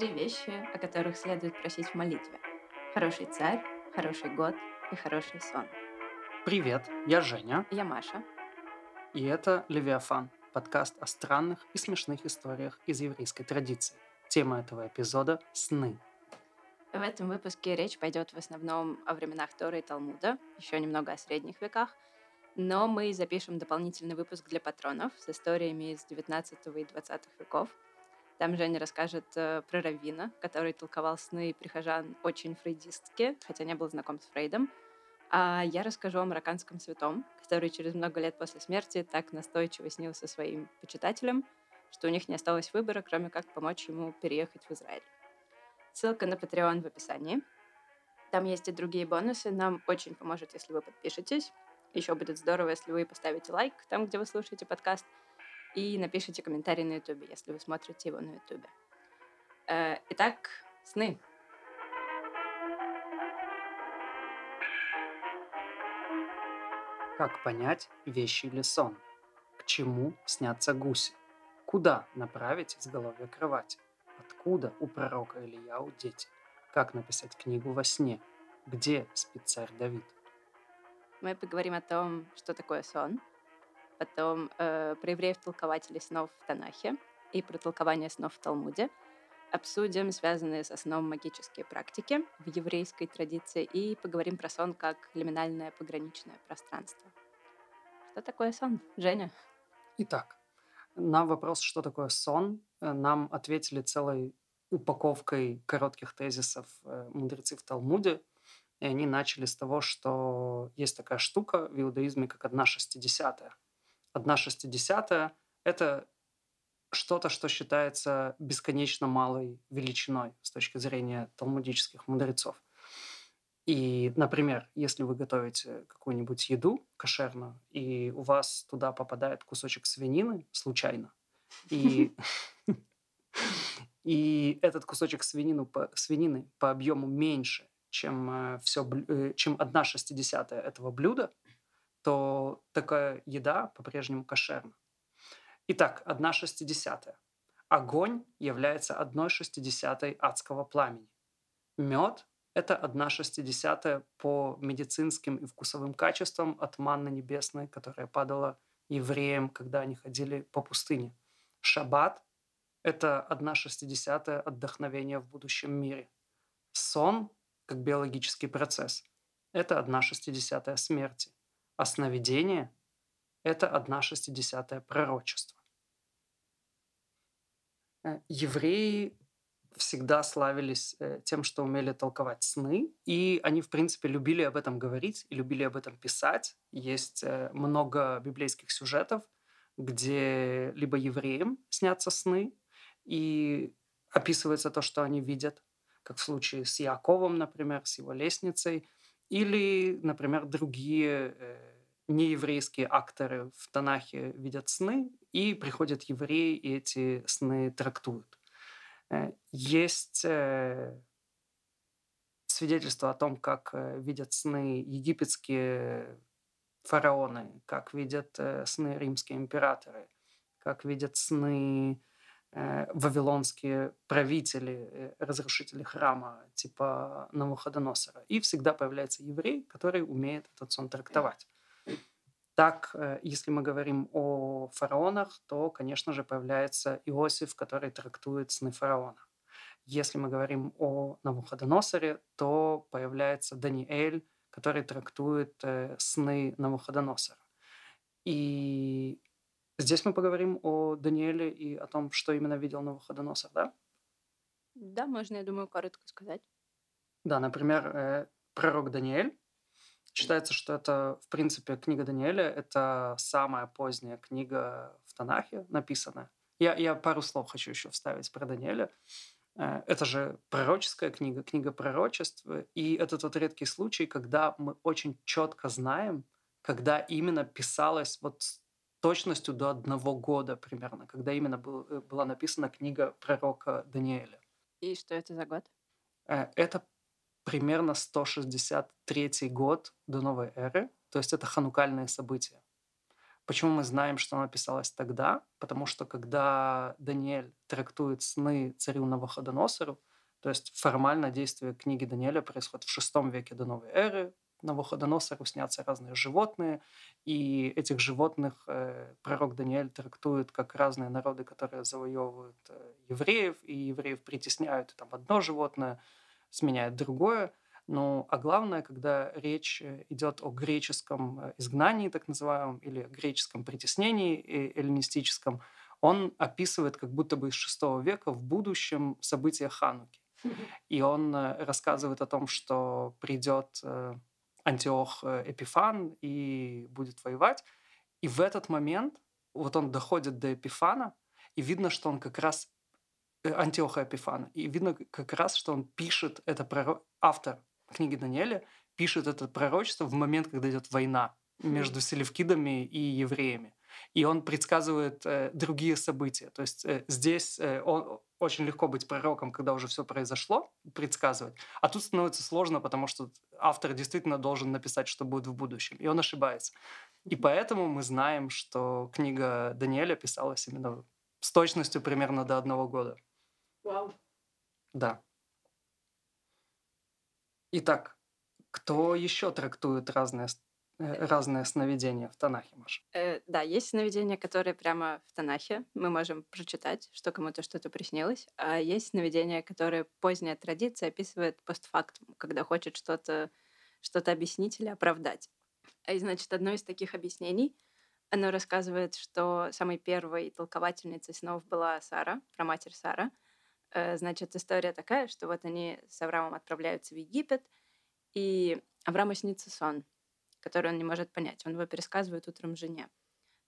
Три вещи, о которых следует просить в молитве. Хороший царь, хороший год и хороший сон. Привет, я Женя, Я Маша. и это «Левиафан» – подкаст о странных и смешных историях из еврейской традиции. Тема этого эпизода – сны. В этом выпуске речь пойдет в основном о временах Торы и Талмуда, еще немного о средних веках, но мы запишем дополнительный выпуск для патронов с историями из 19 и 20 веков. Там Женя расскажет э, про Равина, который толковал сны прихожан очень фрейдистски, хотя не был знаком с Фрейдом. А я расскажу о марокканском святом, который через много лет после смерти так настойчиво снился своим почитателям, что у них не осталось выбора, кроме как помочь ему переехать в Израиль. Ссылка на Patreon в описании. Там есть и другие бонусы. Нам очень поможет, если вы подпишетесь. Еще будет здорово, если вы поставите лайк там, где вы слушаете подкаст, и напишите комментарий на Ютубе, если вы смотрите его на Ютубе. Э, Итак, сны. Как понять, вещи или сон? К чему снятся гуси? Куда направить изголовье кровати? Откуда у пророка Ильяу дети? Как написать книгу во сне? Где спит царь Давид? Мы поговорим о том, что такое сон, потом э, про евреев-толкователей снов в Танахе и про толкование снов в Талмуде. Обсудим связанные со сном магические практики в еврейской традиции и поговорим про сон как лиминальное пограничное пространство. Что такое сон, Женя? Итак, на вопрос, что такое сон, э, нам ответили целой упаковкой коротких тезисов э, мудрецы в Талмуде. И они начали с того, что есть такая штука в иудаизме, как одна шестидесятая. Одна шестидесятая – это что-то, что считается бесконечно малой величиной с точки зрения талмудических мудрецов. И, например, если вы готовите какую-нибудь еду кошерную, и у вас туда попадает кусочек свинины случайно, и, этот кусочек свинины по объему меньше, чем, все, чем одна шестидесятая этого блюда, то такая еда по-прежнему кошерна. Итак, одна шестидесятая. Огонь является одной шестидесятой адского пламени. Мед – это одна шестидесятая по медицинским и вкусовым качествам от манны небесной, которая падала евреям, когда они ходили по пустыне. Шаббат – это одна шестидесятая отдохновения в будущем мире. Сон, как биологический процесс, это одна шестидесятая смерти. А сновидение – это одна шестидесятая пророчество. Э, Евреи всегда славились э, тем, что умели толковать сны, и они, в принципе, любили об этом говорить и любили об этом писать. Есть э, много библейских сюжетов, где либо евреям снятся сны, и описывается то, что они видят, как в случае с Яковом, например, с его лестницей, или, например, другие нееврейские акторы в Танахе видят сны, и приходят евреи, и эти сны трактуют. Э, есть э, свидетельство о том, как э, видят сны египетские фараоны, как видят сны римские императоры, как видят сны вавилонские правители, разрушители храма, типа Навуходоносора. И всегда появляется еврей, который умеет этот сон трактовать. Так, если мы говорим о фараонах, то, конечно же, появляется Иосиф, который трактует сны фараона. Если мы говорим о Навуходоносоре, то появляется Даниэль, который трактует сны Навуходоносора. И здесь мы поговорим о Даниэле и о том, что именно видел Навуходоносор, да? Да, можно, я думаю, коротко сказать. Да, например, пророк Даниэль Считается, что это, в принципе, книга Даниэля – это самая поздняя книга в Танахе написанная. Я, я пару слов хочу еще вставить про Даниэля. Э, это же пророческая книга, книга пророчеств. И это тот редкий случай, когда мы очень четко знаем, когда именно писалось вот с точностью до одного года примерно, когда именно был, э, была написана книга пророка Даниэля. И что это за год? Э, это примерно 163 год до новой эры, то есть это ханукальные события. Почему мы знаем, что она писалась тогда? Потому что когда Даниэль трактует сны царю Навуходоносору, то есть формально действие книги Даниэля происходит в шестом веке до новой эры, Навуходоносору снятся разные животные, и этих животных э, пророк Даниэль трактует как разные народы, которые завоевывают э, евреев, и евреев притесняют, и там одно животное сменяет другое. Ну, а главное, когда речь э, идет о греческом э, изгнании, так называемом, или греческом притеснении э, эллинистическом, он описывает как будто бы из шестого века в будущем события Хануки. И он рассказывает о том, что придет Антиох Эпифан и будет воевать. И в этот момент вот он доходит до Эпифана, и видно, что он как раз Антиоха Эпифана. И видно как раз, что он пишет, это пророк, автор книги Даниэля пишет это пророчество в момент, когда идет война между селевкидами и евреями. И он предсказывает э, другие события. То есть э, здесь э, он, очень легко быть пророком, когда уже все произошло, предсказывать. А тут становится сложно, потому что автор действительно должен написать, что будет в будущем. И он ошибается. И поэтому мы знаем, что книга Даниэля писалась именно с точностью примерно до одного года. Вау. Да. Итак, кто еще трактует разные, э, разные сновидения в Танахе, Маша? Э, да, есть сновидения, которые прямо в Танахе. Мы можем прочитать, что кому-то что-то приснилось. А есть сновидения, которые поздняя традиция описывает постфактум, когда хочет что-то что объяснить или оправдать. И, значит, одно из таких объяснений, оно рассказывает, что самой первой толковательницей снов была Сара, про матерь Сара — Э, значит, история такая, что вот они с Авраамом отправляются в Египет, и Аврааму снится сон, который он не может понять. Он его пересказывает утром жене.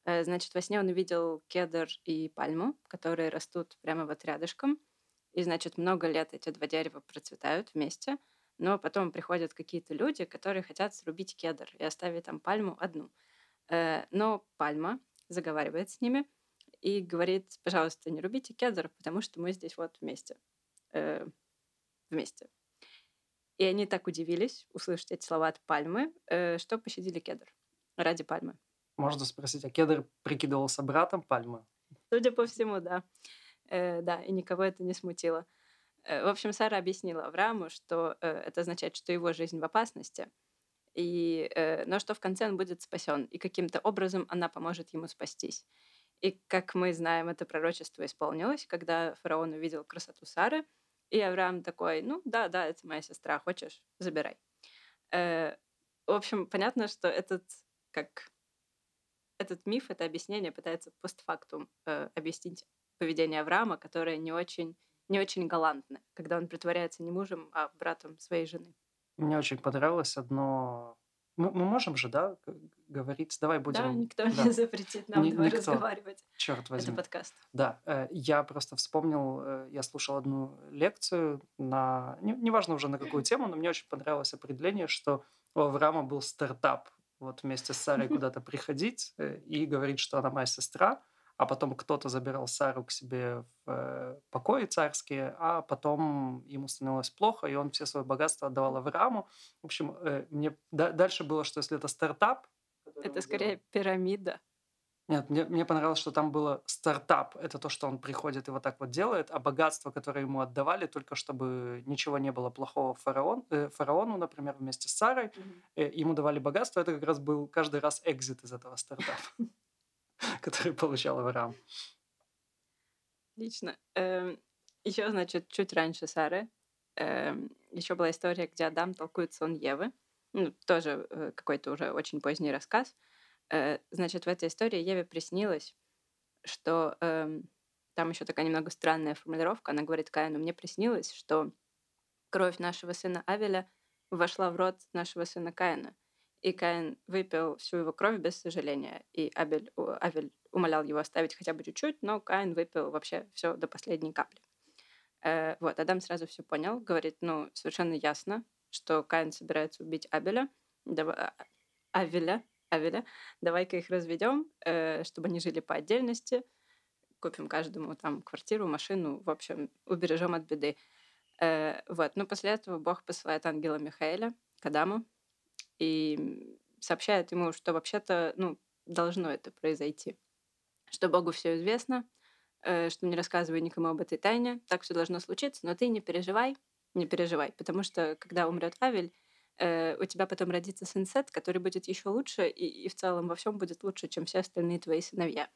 Э, значит, во сне он увидел кедр и пальму, которые растут прямо вот рядышком. И, значит, много лет эти два дерева процветают вместе. Но потом приходят какие-то люди, которые хотят срубить кедр и оставить там пальму одну. Э, но пальма заговаривает с ними — и говорит, пожалуйста, не рубите кедр, потому что мы здесь вот вместе. Э, вместе. И они так удивились услышать эти слова от пальмы, э, что пощадили кедр ради пальмы. Можно спросить, а кедр прикидывался братом пальмы? Судя по всему, да. Э, да, и никого это не смутило. Э, в общем, Сара объяснила Аврааму, что э, это означает, что его жизнь в опасности, и, э, но что в конце он будет спасен, и каким-то образом она поможет ему спастись. И, как мы знаем, это пророчество исполнилось, когда фараон увидел красоту Сары, и Авраам такой, ну да, да, это моя сестра, хочешь, забирай. Э, в общем, понятно, что этот, как этот миф, это объяснение пытается постфактум э, объяснить поведение Авраама, которое не очень, не очень галантно, когда он притворяется не мужем, а братом своей жены. Мне очень понравилось одно мы, мы можем же, да, говорить, давай будем... Да, никто да. не запретит нам Ни, никто. разговаривать. Черт возьми. Это подкаст. Да, э, я просто вспомнил, э, я слушал одну лекцию на, не, неважно уже на какую тему, но мне очень понравилось определение, что у Авраама был стартап вот вместе с Сарой куда-то приходить э, и говорить, что она моя сестра, а потом кто-то забирал Сару к себе в э, покои царские, а потом ему становилось плохо, и он все свое богатство отдавал Аврааму. В общем, э, мне да, дальше было, что если это стартап... Это скорее делал... пирамида. Нет, мне, мне понравилось, что там было стартап. Это то, что он приходит и вот так вот делает, а богатство, которое ему отдавали, только чтобы ничего не было плохого фараон, э, фараону, например, вместе с Сарой, mm-hmm. э, ему давали богатство. Это как раз был каждый раз экзит из этого стартапа. который получал Авраам. Лично. Эм, еще, значит, чуть раньше Сары эм, еще была история, где Адам толкует сон Евы. Ну, тоже э, какой-то уже очень поздний рассказ. Э, значит, в этой истории Еве приснилось, что эм, там еще такая немного странная формулировка. Она говорит Каину, мне приснилось, что кровь нашего сына Авеля вошла в рот нашего сына Каина. И Каин выпил всю его кровь без сожаления. И Абель, Авель умолял его оставить хотя бы чуть-чуть, но Каин выпил вообще все до последней капли. Э, вот, Адам сразу все понял, говорит, ну, совершенно ясно, что Каин собирается убить Абеля, давай, а, Авеля, Авеля, давай-ка их разведем, э, чтобы они жили по отдельности, купим каждому там квартиру, машину, в общем, убережем от беды. Э, вот, но после этого Бог посылает ангела Михаэля к Адаму, и сообщает ему, что вообще-то, ну, должно это произойти. Что Богу все известно, э, что не рассказывай никому об этой тайне, так все должно случиться, но ты не переживай, не переживай, потому что когда умрет Авель, э, у тебя потом родится сын Сет, который будет еще лучше, и, и в целом во всем будет лучше, чем все остальные твои сыновья.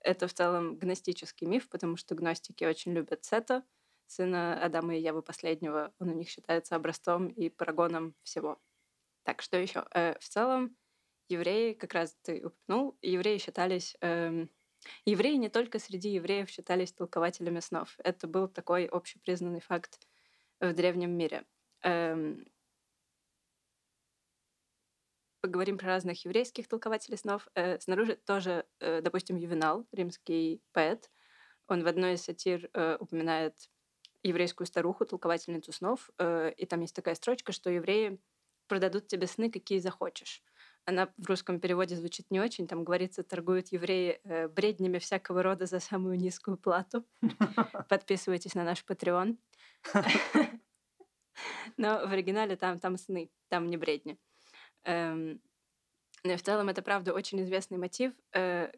Это в целом гностический миф, потому что гностики очень любят Сета, сына Адама и Евы последнего. Он у них считается образцом и парагоном всего. Так, что еще? Э, в целом, евреи, как раз ты упомянул, евреи считались... Э, евреи не только среди евреев считались толкователями снов. Это был такой общепризнанный факт в древнем мире. Э, поговорим про разных еврейских толкователей снов. Э, снаружи тоже, э, допустим, Ювенал, римский поэт, он в одной из сатир э, упоминает еврейскую старуху, толковательницу снов, э, и там есть такая строчка, что евреи продадут тебе сны, какие захочешь. Она в русском переводе звучит не очень. Там говорится, торгуют евреи э, бреднями всякого рода за самую низкую плату. Подписывайтесь на наш Patreon. Но в оригинале там, там сны, там не бредни. Эм, но ну в целом это, правда, очень известный мотив э,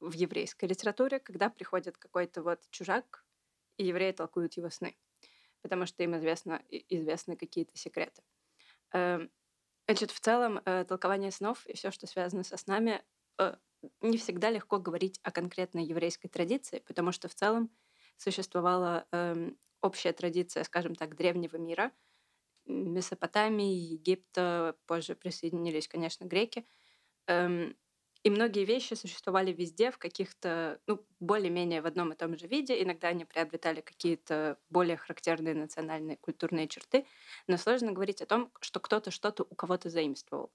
в еврейской литературе, когда приходит какой-то вот чужак, и евреи толкуют его сны, потому что им известно, известны какие-то секреты. Эм, значит, в целом э, толкование снов и все, что связано со снами, э, не всегда легко говорить о конкретной еврейской традиции, потому что в целом существовала эм, общая традиция, скажем так, древнего мира, Месопотамии, Египта, позже присоединились, конечно, греки. Эм, и многие вещи существовали везде в каких-то, ну, более-менее в одном и том же виде. Иногда они приобретали какие-то более характерные национальные культурные черты. Но сложно говорить о том, что кто-то что-то у кого-то заимствовал.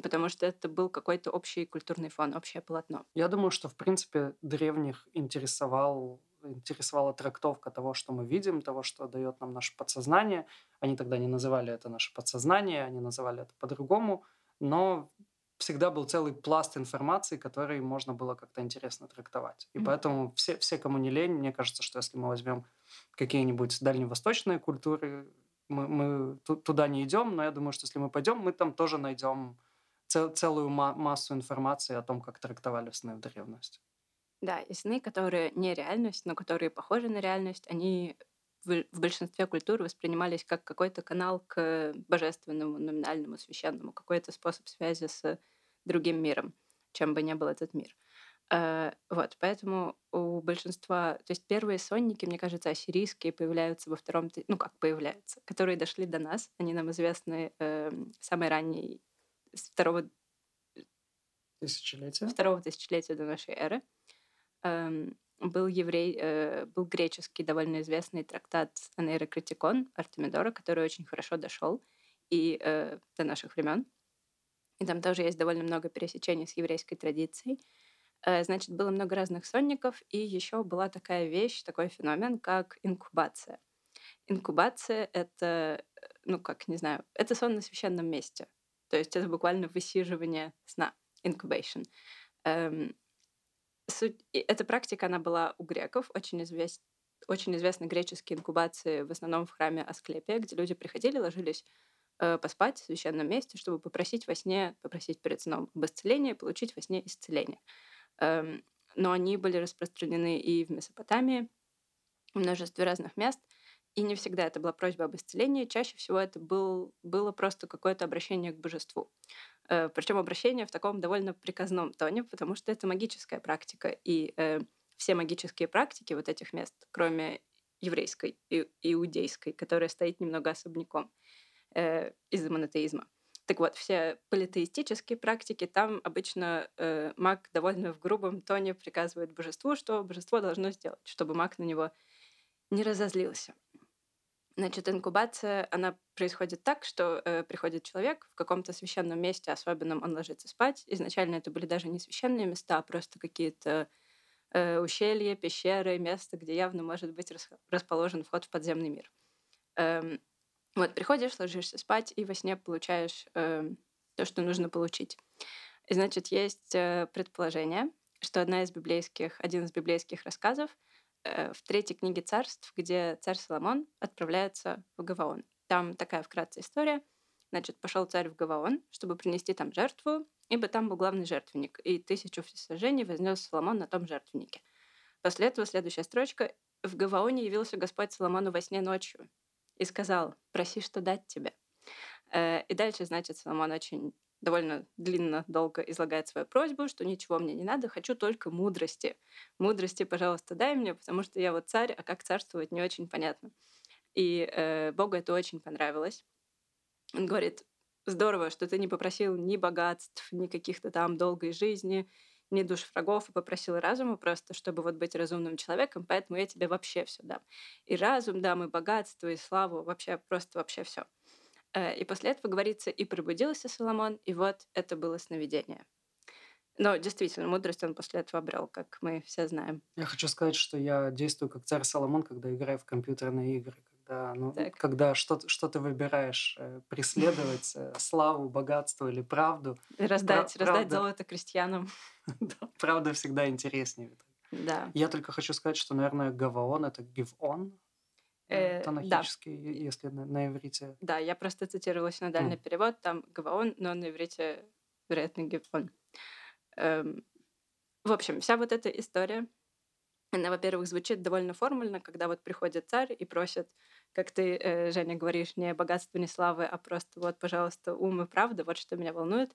Потому что это был какой-то общий культурный фон, общее полотно. Я думаю, что, в принципе, древних интересовал интересовала трактовка того, что мы видим, того, что дает нам наше подсознание. Они тогда не называли это наше подсознание, они называли это по-другому, но всегда был целый пласт информации, который можно было как-то интересно трактовать. И mm-hmm. поэтому все, все, кому не лень, мне кажется, что если мы возьмем какие-нибудь дальневосточные культуры, мы, мы туда не идем, но я думаю, что если мы пойдем, мы там тоже найдем цел, целую ма- массу информации о том, как трактовали сны в древности. Да, и сны, которые не реальность, но которые похожи на реальность, они в, большинстве культур воспринимались как какой-то канал к божественному, номинальному, священному, какой-то способ связи с другим миром, чем бы ни был этот мир. Uh, вот, поэтому у большинства, то есть первые сонники, мне кажется, ассирийские появляются во втором, ну как появляются, которые дошли до нас, они нам известны uh, самые ранние, с второго тысячелетия, второго тысячелетия до нашей эры. Uh, был еврей, э, был греческий довольно известный трактат Анейрокритикон Артемидора, который очень хорошо дошел и э, до наших времен. И там тоже есть довольно много пересечений с еврейской традицией. Э, значит, было много разных сонников, и еще была такая вещь, такой феномен, как инкубация. Инкубация — это, ну, как, не знаю, это сон на священном месте. То есть это буквально высиживание сна, incubation. Эм, суть, эта практика, она была у греков, очень, извест, очень известны греческие инкубации, в основном в храме Асклепия, где люди приходили, ложились э, поспать в священном месте, чтобы попросить во сне, попросить перед сном об исцелении, получить во сне исцеление. Эм, но они были распространены и в Месопотамии, в множестве разных мест — и не всегда это была просьба об исцелении, чаще всего это был, было просто какое-то обращение к божеству. Э, причем обращение в таком довольно приказном тоне, потому что это магическая практика. И э, все магические практики вот этих мест, кроме еврейской и иудейской, которая стоит немного особняком э, из-за монотеизма. Так вот, все политеистические практики, там обычно э, маг довольно в грубом тоне приказывает божеству, что божество должно сделать, чтобы маг на него не разозлился. Значит, инкубация, она происходит так, что э, приходит человек в каком-то священном месте, особенном он ложится спать. Изначально это были даже не священные места, а просто какие-то э, ущелья, пещеры, место, где явно может быть рас- расположен вход в подземный мир. Эм, вот, приходишь, ложишься спать, и во сне получаешь э, то, что нужно получить. И, значит, есть э, предположение, что одна из библейских, один из библейских рассказов — в третьей книге царств, где царь Соломон отправляется в Гаваон. Там такая вкратце история. Значит, пошел царь в Гаваон, чтобы принести там жертву, ибо там был главный жертвенник, и тысячу всесожжений вознес Соломон на том жертвеннике. После этого следующая строчка. «В Гаваоне явился Господь Соломону во сне ночью и сказал, проси, что дать тебе». Э, и дальше, значит, Соломон очень довольно длинно, долго излагает свою просьбу, что ничего мне не надо, хочу только мудрости. Мудрости, пожалуйста, дай мне, потому что я вот царь, а как царствовать не очень понятно. И э, Богу это очень понравилось. Он говорит, здорово, что ты не попросил ни богатств, ни каких-то там долгой жизни, ни душ врагов, и попросил разума просто, чтобы вот быть разумным человеком, поэтому я тебе вообще все дам. И разум дам, и богатство, и славу, вообще просто вообще все. Э, и после этого говорится, и пробудился Соломон, и вот это было сновидение. Но действительно, мудрость он после этого обрел, как мы все знаем. Я хочу сказать, что я действую как царь Соломон, когда играю в компьютерные игры. Когда, ну, когда что, что ты выбираешь, э, преследовать э, славу, богатство или правду. Раздать, Пра- раздать правда, золото крестьянам. правда всегда интереснее. Да. Я только хочу сказать, что, наверное, Гаваон — это Гивон, Э, Танахический, да. если на, на иврите. Да, я просто цитировала синодальный mm. перевод, там Гаваон, но на иврите, вероятно, Гивон. Эм, в общем, вся вот эта история, она, во-первых, звучит довольно формально, когда вот приходит царь и просит, как ты, э, Женя, говоришь, не богатство, не славы, а просто вот, пожалуйста, ум и правда, вот что меня волнует,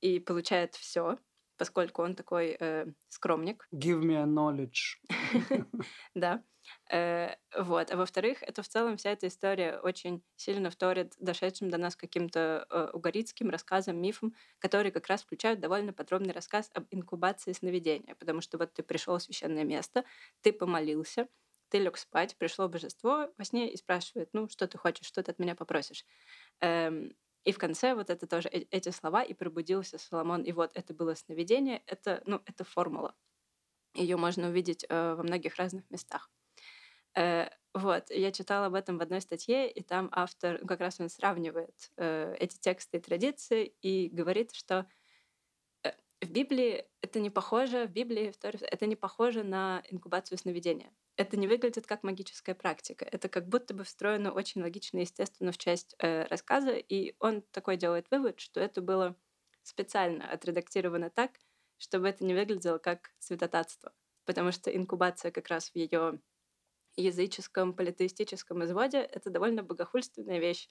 и получает все, поскольку он такой э, скромник. Give me a knowledge. Да. Э, вот. А во-вторых, это в целом вся эта история очень сильно вторит дошедшим до нас каким-то э, угорицким рассказам, мифам, которые как раз включают довольно подробный рассказ об инкубации сновидения. Потому что вот ты пришел в священное место, ты помолился, ты лег спать, пришло божество во сне и спрашивает, ну, что ты хочешь, что ты от меня попросишь. Эм, и в конце вот это тоже э, эти слова «и пробудился Соломон», и вот это было сновидение, это, ну, это формула. Ее можно увидеть э, во многих разных местах. Э, вот, я читала об этом в одной статье, и там автор, ну, как раз он сравнивает э, эти тексты и традиции и говорит, что э, в Библии это не похоже, в Библии это не похоже на инкубацию сновидения. Это не выглядит как магическая практика. Это как будто бы встроено очень логично и естественно в часть э, рассказа, и он такой делает вывод, что это было специально отредактировано так, чтобы это не выглядело как святотатство. Потому что инкубация как раз в ее языческом, политеистическом изводе — это довольно богохульственная вещь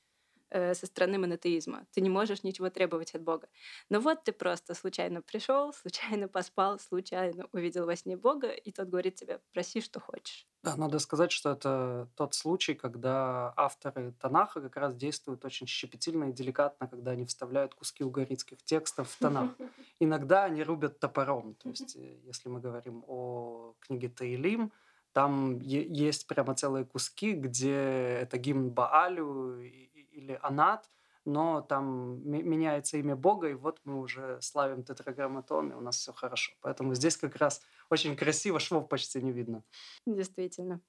э, со стороны монотеизма. Ты не можешь ничего требовать от Бога. Но вот ты просто случайно пришел, случайно поспал, случайно увидел во сне Бога, и тот говорит тебе, проси, что хочешь. Да, надо сказать, что это тот случай, когда авторы Танаха как раз действуют очень щепетильно и деликатно, когда они вставляют куски угорицких текстов в Танах. Иногда они рубят топором. То есть, э, если мы говорим о книге Таилим, там есть прямо целые куски, где это гимн Баалю или Анат, но там меняется имя Бога, и вот мы уже славим тетраграмматон, и у нас все хорошо. Поэтому здесь как раз очень красиво, швов почти не видно. Действительно.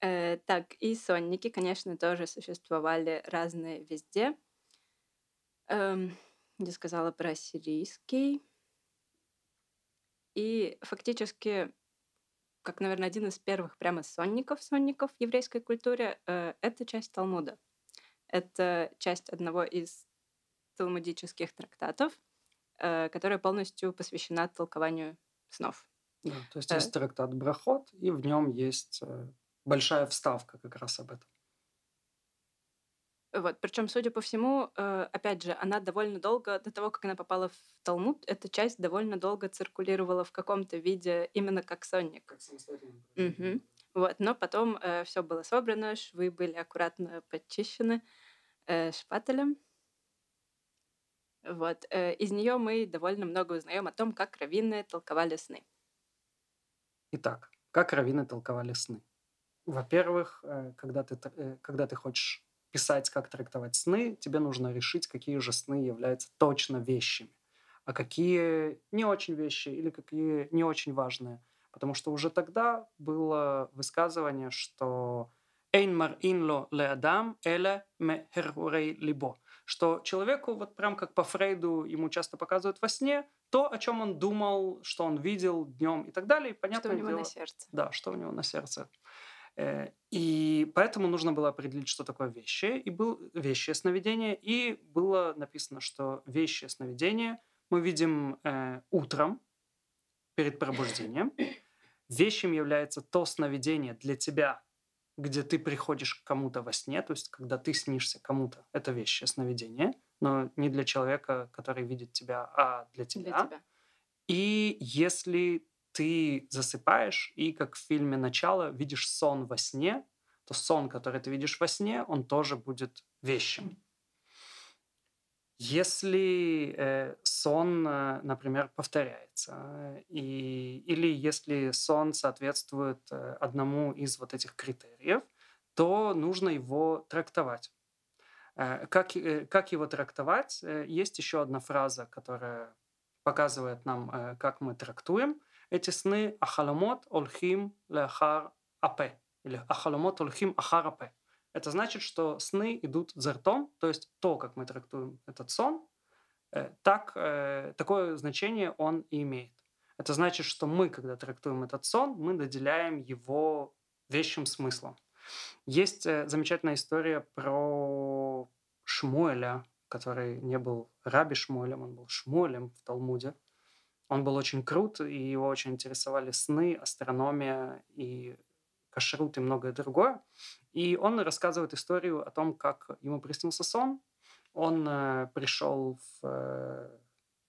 Э, так, и сонники, конечно, тоже существовали разные везде. Эм, я сказала про сирийский. И фактически как, наверное, один из первых прямо сонников, сонников в еврейской культуре, э, это часть Талмуда. Это часть одного из талмудических трактатов, э, которая полностью посвящена толкованию снов. Да, то есть есть трактат Брахот, и в нем есть э, большая вставка как раз об этом. Вот. Причем, судя по всему, э, опять же, она довольно долго, до того, как она попала в Талмуд, эта часть довольно долго циркулировала в каком-то виде именно как сонник. Как самостоятельно. Угу. Вот. Но потом э, все было собрано, швы были аккуратно подчищены э, шпателем. Вот. Э, из нее мы довольно много узнаем о том, как раввины толковали сны. Итак, как раввины толковали сны? Во-первых, э, когда ты, когда ты хочешь писать, как трактовать сны, тебе нужно решить, какие же сны являются точно вещами, а какие не очень вещи или какие не очень важные. Потому что уже тогда было высказывание, что «Эйн инло ле адам эле ме либо», что человеку, вот прям как по Фрейду, ему часто показывают во сне то, о чем он думал, что он видел днем и так далее. И, понятно, что у него дело, на сердце. Да, что у него на сердце. Э, и поэтому нужно было определить, что такое вещи, и был вещи сновидение, и было написано, что вещи сновидения мы видим э, утром перед пробуждением. Вещим является то сновидение для тебя, где ты приходишь к кому-то во сне, то есть когда ты снишься кому-то, это вещи сновидение, но не для человека, который видит тебя, а для тебя. Для тебя. И если ты засыпаешь и, как в фильме «Начало», видишь сон во сне, то сон, который ты видишь во сне, он тоже будет вещим. Если э, сон, э, например, повторяется, э, и, или если сон соответствует э, одному из вот этих критериев, то нужно его трактовать. Как, как его трактовать? Есть еще одна фраза, которая показывает нам, как мы трактуем эти сны. Ахаламот олхим лехар апе или ахаломот улхим ахарапе. Это значит, что сны идут за ртом, то есть то, как мы трактуем этот сон, э, так, э, такое значение он и имеет. Это значит, что мы, когда трактуем этот сон, мы наделяем его вещим смыслом. Есть э, замечательная история про Шмуэля, который не был раби Шмуэлем, он был Шмуэлем в Талмуде. Он был очень крут, и его очень интересовали сны, астрономия и кашрут и многое другое. И он рассказывает историю о том, как ему приснился сон. Он э, пришел в... Э,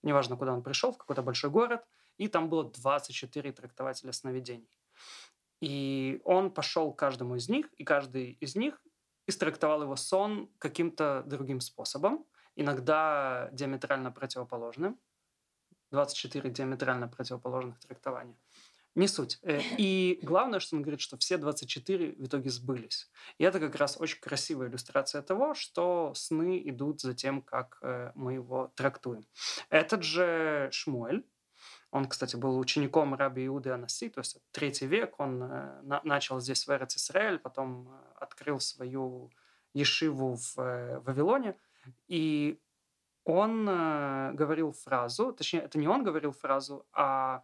неважно, куда он пришел, в какой-то большой город, и там было 24 трактователя сновидений. И он пошел к каждому из них, и каждый из них истрактовал его сон каким-то другим способом, иногда диаметрально противоположным. 24 диаметрально противоположных трактования. Не суть. Э, и главное, что он говорит, что все 24 в итоге сбылись. И это как раз очень красивая иллюстрация того, что сны идут за тем, как э, мы его трактуем. Этот же Шмуэль, он, кстати, был учеником раби Иуды Анаси, то есть третий век. Он э, на, начал здесь в Эрец Исраэль, потом открыл свою ешиву в Вавилоне. И он говорил фразу, точнее, это не он говорил фразу, а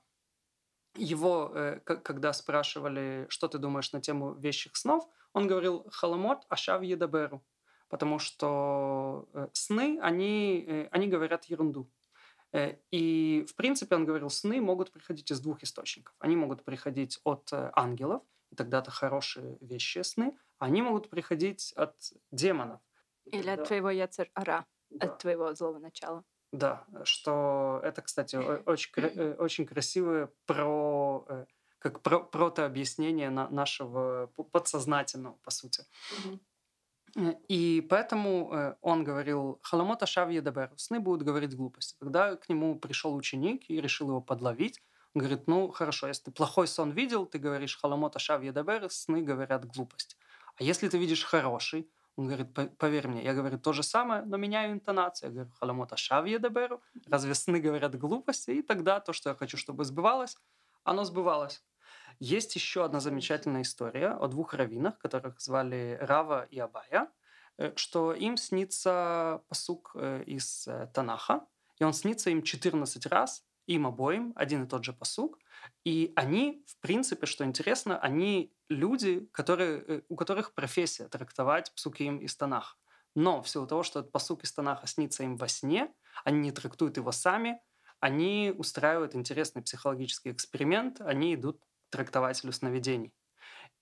его, э, когда спрашивали, что ты думаешь на тему вещих снов, он говорил «халамот ашав едаберу», потому что э, сны, они, э, они говорят ерунду. И, в принципе, он говорил, сны могут приходить из двух источников. Они могут приходить от ангелов, и тогда это хорошие вещи сны, а они могут приходить от демонов. Или тогда... от твоего яцер-ара, да. от твоего злого начала. Да, что это, кстати, очень, э, очень красивое про э, как про, протообъяснение на, нашего подсознательного, по сути. Mm-hmm. И поэтому он говорил, халамота шавья дабер, сны будут говорить глупости. Когда к нему пришел ученик и решил его подловить, он говорит, ну хорошо, если ты плохой сон видел, ты говоришь халамота шавья дабер, сны говорят глупости. А если ты видишь хороший, он говорит, поверь мне, я говорю то же самое, но меняю интонацию. Я говорю, халамота шавье деберу, разве сны говорят глупости? И тогда то, что я хочу, чтобы сбывалось, оно сбывалось. Есть еще одна замечательная история о двух раввинах, которых звали Рава и Абая, э, что им снится посук э, из э, Танаха, и он снится им 14 раз, им обоим, один и тот же посук – и они, в принципе, что интересно, они люди, которые, э, у которых профессия трактовать псуким из Танаха. Но в силу того, что этот посук из Танаха снится им во сне, они не трактуют его сами, они устраивают интересный психологический эксперимент, они идут к трактователю сновидений.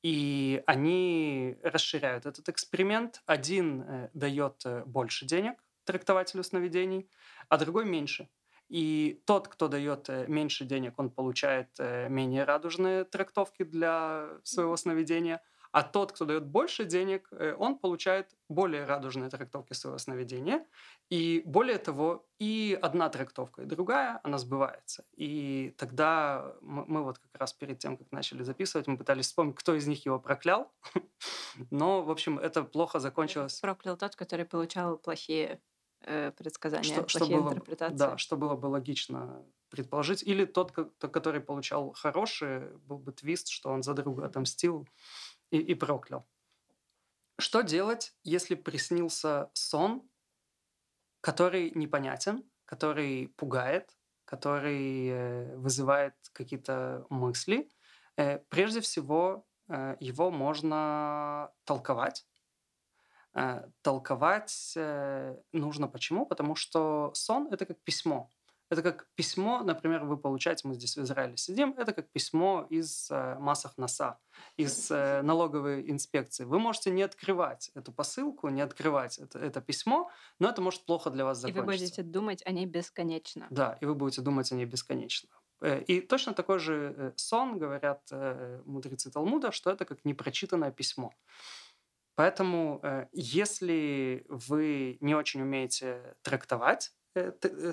И они расширяют этот эксперимент. Один э, дает э, больше денег трактователю сновидений, а другой меньше. И тот, кто дает э, меньше денег, он получает э, менее радужные трактовки для своего сновидения, а тот, кто дает больше денег, э, он получает более радужные трактовки своего сновидения. И более того, и одна трактовка, и другая, она сбывается. И тогда мы, мы вот как раз перед тем, как начали записывать, мы пытались вспомнить, кто из них его проклял. Но, в общем, это плохо закончилось. Проклял тот, который получал плохие э, предсказания, что, плохие что было, интерпретации. Да, что было бы логично предположить. Или тот, который получал хорошие, был бы твист, что он за друга отомстил и, и проклял. Что делать, если приснился сон, который непонятен, который пугает, который э, вызывает какие-то мысли? Э, прежде всего, его можно толковать. Э, толковать э, нужно почему? Потому что сон — это как письмо. Это как письмо, например, вы получаете, мы здесь в Израиле сидим, это как письмо из э, массах носа, из э, налоговой инспекции. Вы можете не открывать эту посылку, не открывать это, это письмо, но это может плохо для вас закончиться. И вы будете думать о ней бесконечно. Да, и вы будете думать о ней бесконечно. Э, и точно такой же сон, говорят мудрецы Талмуда, что это как непрочитанное письмо. Поэтому, если вы не очень умеете трактовать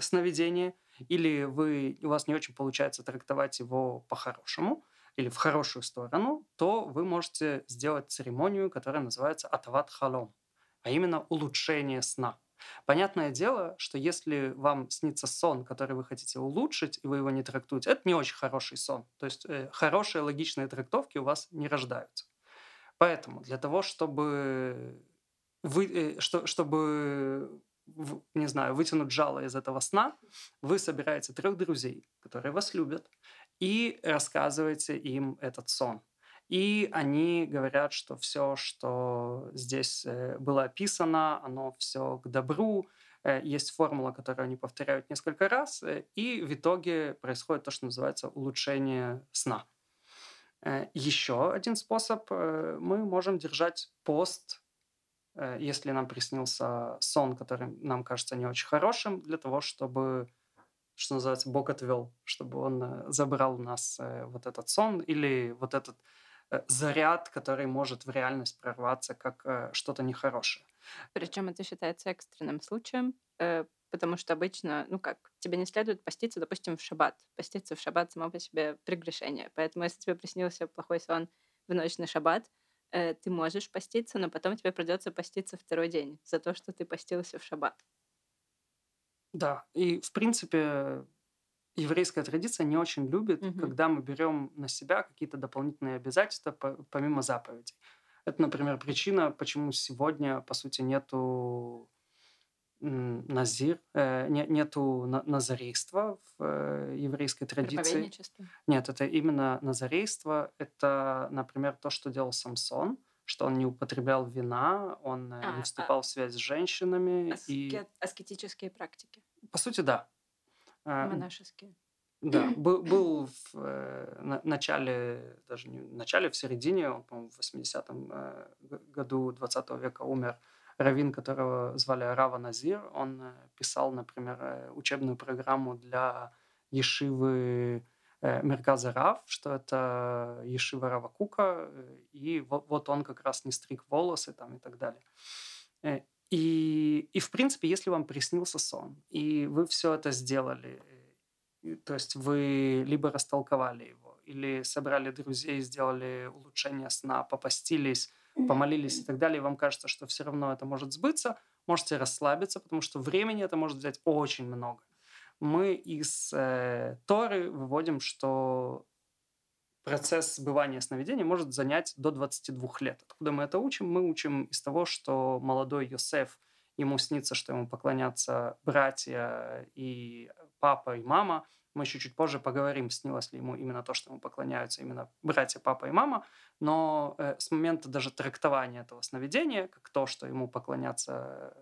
сновидение, или вы, у вас не очень получается трактовать его по-хорошему или в хорошую сторону, то вы можете сделать церемонию, которая называется атават халом, а именно улучшение сна. Понятное дело, что если вам снится сон, который вы хотите улучшить, и вы его не трактуете, это не очень хороший сон. То есть э, хорошие логичные трактовки у вас не рождаются. Поэтому для того, чтобы вы, э, что, чтобы не знаю, вытянуть жало из этого сна, вы собираете трех друзей, которые вас любят, и рассказываете им этот сон. И они говорят, что все, что здесь э, было описано, оно все к добру. Э, есть формула, которую они повторяют несколько раз, и в итоге происходит то, что называется улучшение сна. Еще один способ. Мы можем держать пост Э, если нам приснился сон, который нам кажется не очень хорошим, для того, чтобы, что называется, Бог отвел, чтобы он э, забрал у нас э, вот этот сон или вот этот заряд, который может в реальность прорваться как что-то нехорошее. Причем это считается экстренным случаем, потому что обычно, ну как, тебе не следует поститься, допустим, в шаббат. Поститься в шаббат само по себе прегрешение. Поэтому если тебе приснился плохой сон в ночь на шаббат, э, ты можешь поститься, но потом тебе придется поститься второй день за то, что ты постился в шаббат. Да, и в принципе еврейская традиция не очень любит, угу. когда мы берем на себя какие-то дополнительные обязательства помимо заповедей. Это, например, причина, почему сегодня, по сути, нету назир, э, не, нету на, назарейства в э, еврейской традиции. Нет, это именно назарейство. Это, например, то, что делал Самсон, что он не употреблял вина, он э, а, не вступал а, в связь с женщинами. Аскет, и... Аскетические практики. По сути, да. Э, Монашеские. Да, был, был в э, начале, даже не в начале, в середине, он, по-моему, в 80-м э, году 20 века умер раввин, которого звали Рава Назир, он э, писал, например, э, учебную программу для Ешивы э, Мерказа Рав, что это Ешива Рава Кука, и вот, вот он как раз не стриг волосы там и так далее. И, и, в принципе, если вам приснился сон, и вы все это сделали, то есть вы либо растолковали его, или собрали друзей, сделали улучшение сна, попастились, помолились и так далее, и вам кажется, что все равно это может сбыться, можете расслабиться, потому что времени это может взять очень много. Мы из э, Торы выводим, что процесс сбывания сновидения может занять до 22 лет. Откуда мы это учим? Мы учим из того, что молодой Йосеф, ему снится, что ему поклонятся братья и папа и мама, мы еще чуть позже поговорим, снилось ли ему именно то, что ему поклоняются именно братья, папа и мама. Но э, с момента даже трактования этого сновидения, как то, что ему поклонятся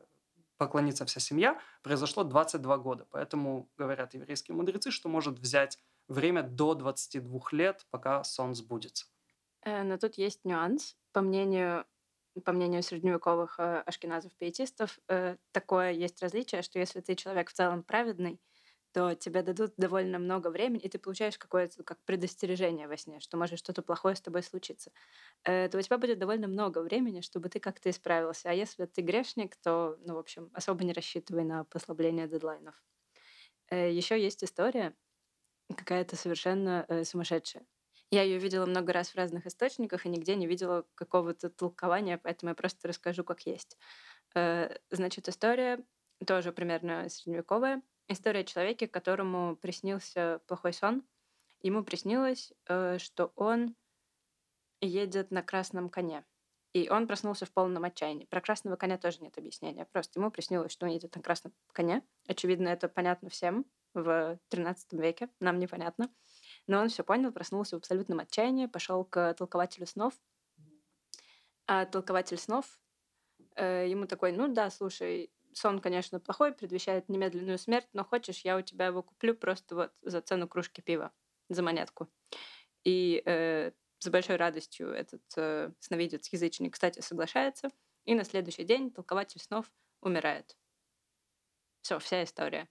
поклонится вся семья, произошло 22 года. Поэтому говорят еврейские мудрецы, что может взять время до 22 лет, пока сон сбудется. Э, но тут есть нюанс. По мнению по мнению средневековых э, ашкеназов-пиетистов, э, такое есть различие, что если ты человек в целом праведный, то тебе дадут довольно много времени, и ты получаешь какое-то как предостережение во сне, что может что-то плохое с тобой случиться. Э, то у тебя будет довольно много времени, чтобы ты как-то исправился. А если ты грешник, то, ну, в общем, особо не рассчитывай на послабление дедлайнов. Э, Еще есть история какая-то совершенно э, сумасшедшая. Я ее видела много раз в разных источниках и нигде не видела какого-то толкования, поэтому я просто расскажу, как есть. Значит, история тоже примерно средневековая История о человеке, которому приснился плохой сон. Ему приснилось, э, что он едет на красном коне. И он проснулся в полном отчаянии. Про красного коня тоже нет объяснения. Просто ему приснилось, что он едет на красном коне. Очевидно, это понятно всем в 13 веке. Нам непонятно. Но он все понял, проснулся в абсолютном отчаянии, пошел к толкователю снов. А толкователь снов э, ему такой, ну да, слушай, сон, конечно, плохой, предвещает немедленную смерть, но хочешь, я у тебя его куплю просто вот за цену кружки пива, за монетку. И э, с большой радостью этот э, сновидец-язычник, кстати, соглашается, и на следующий день толкователь снов умирает. Все, вся история.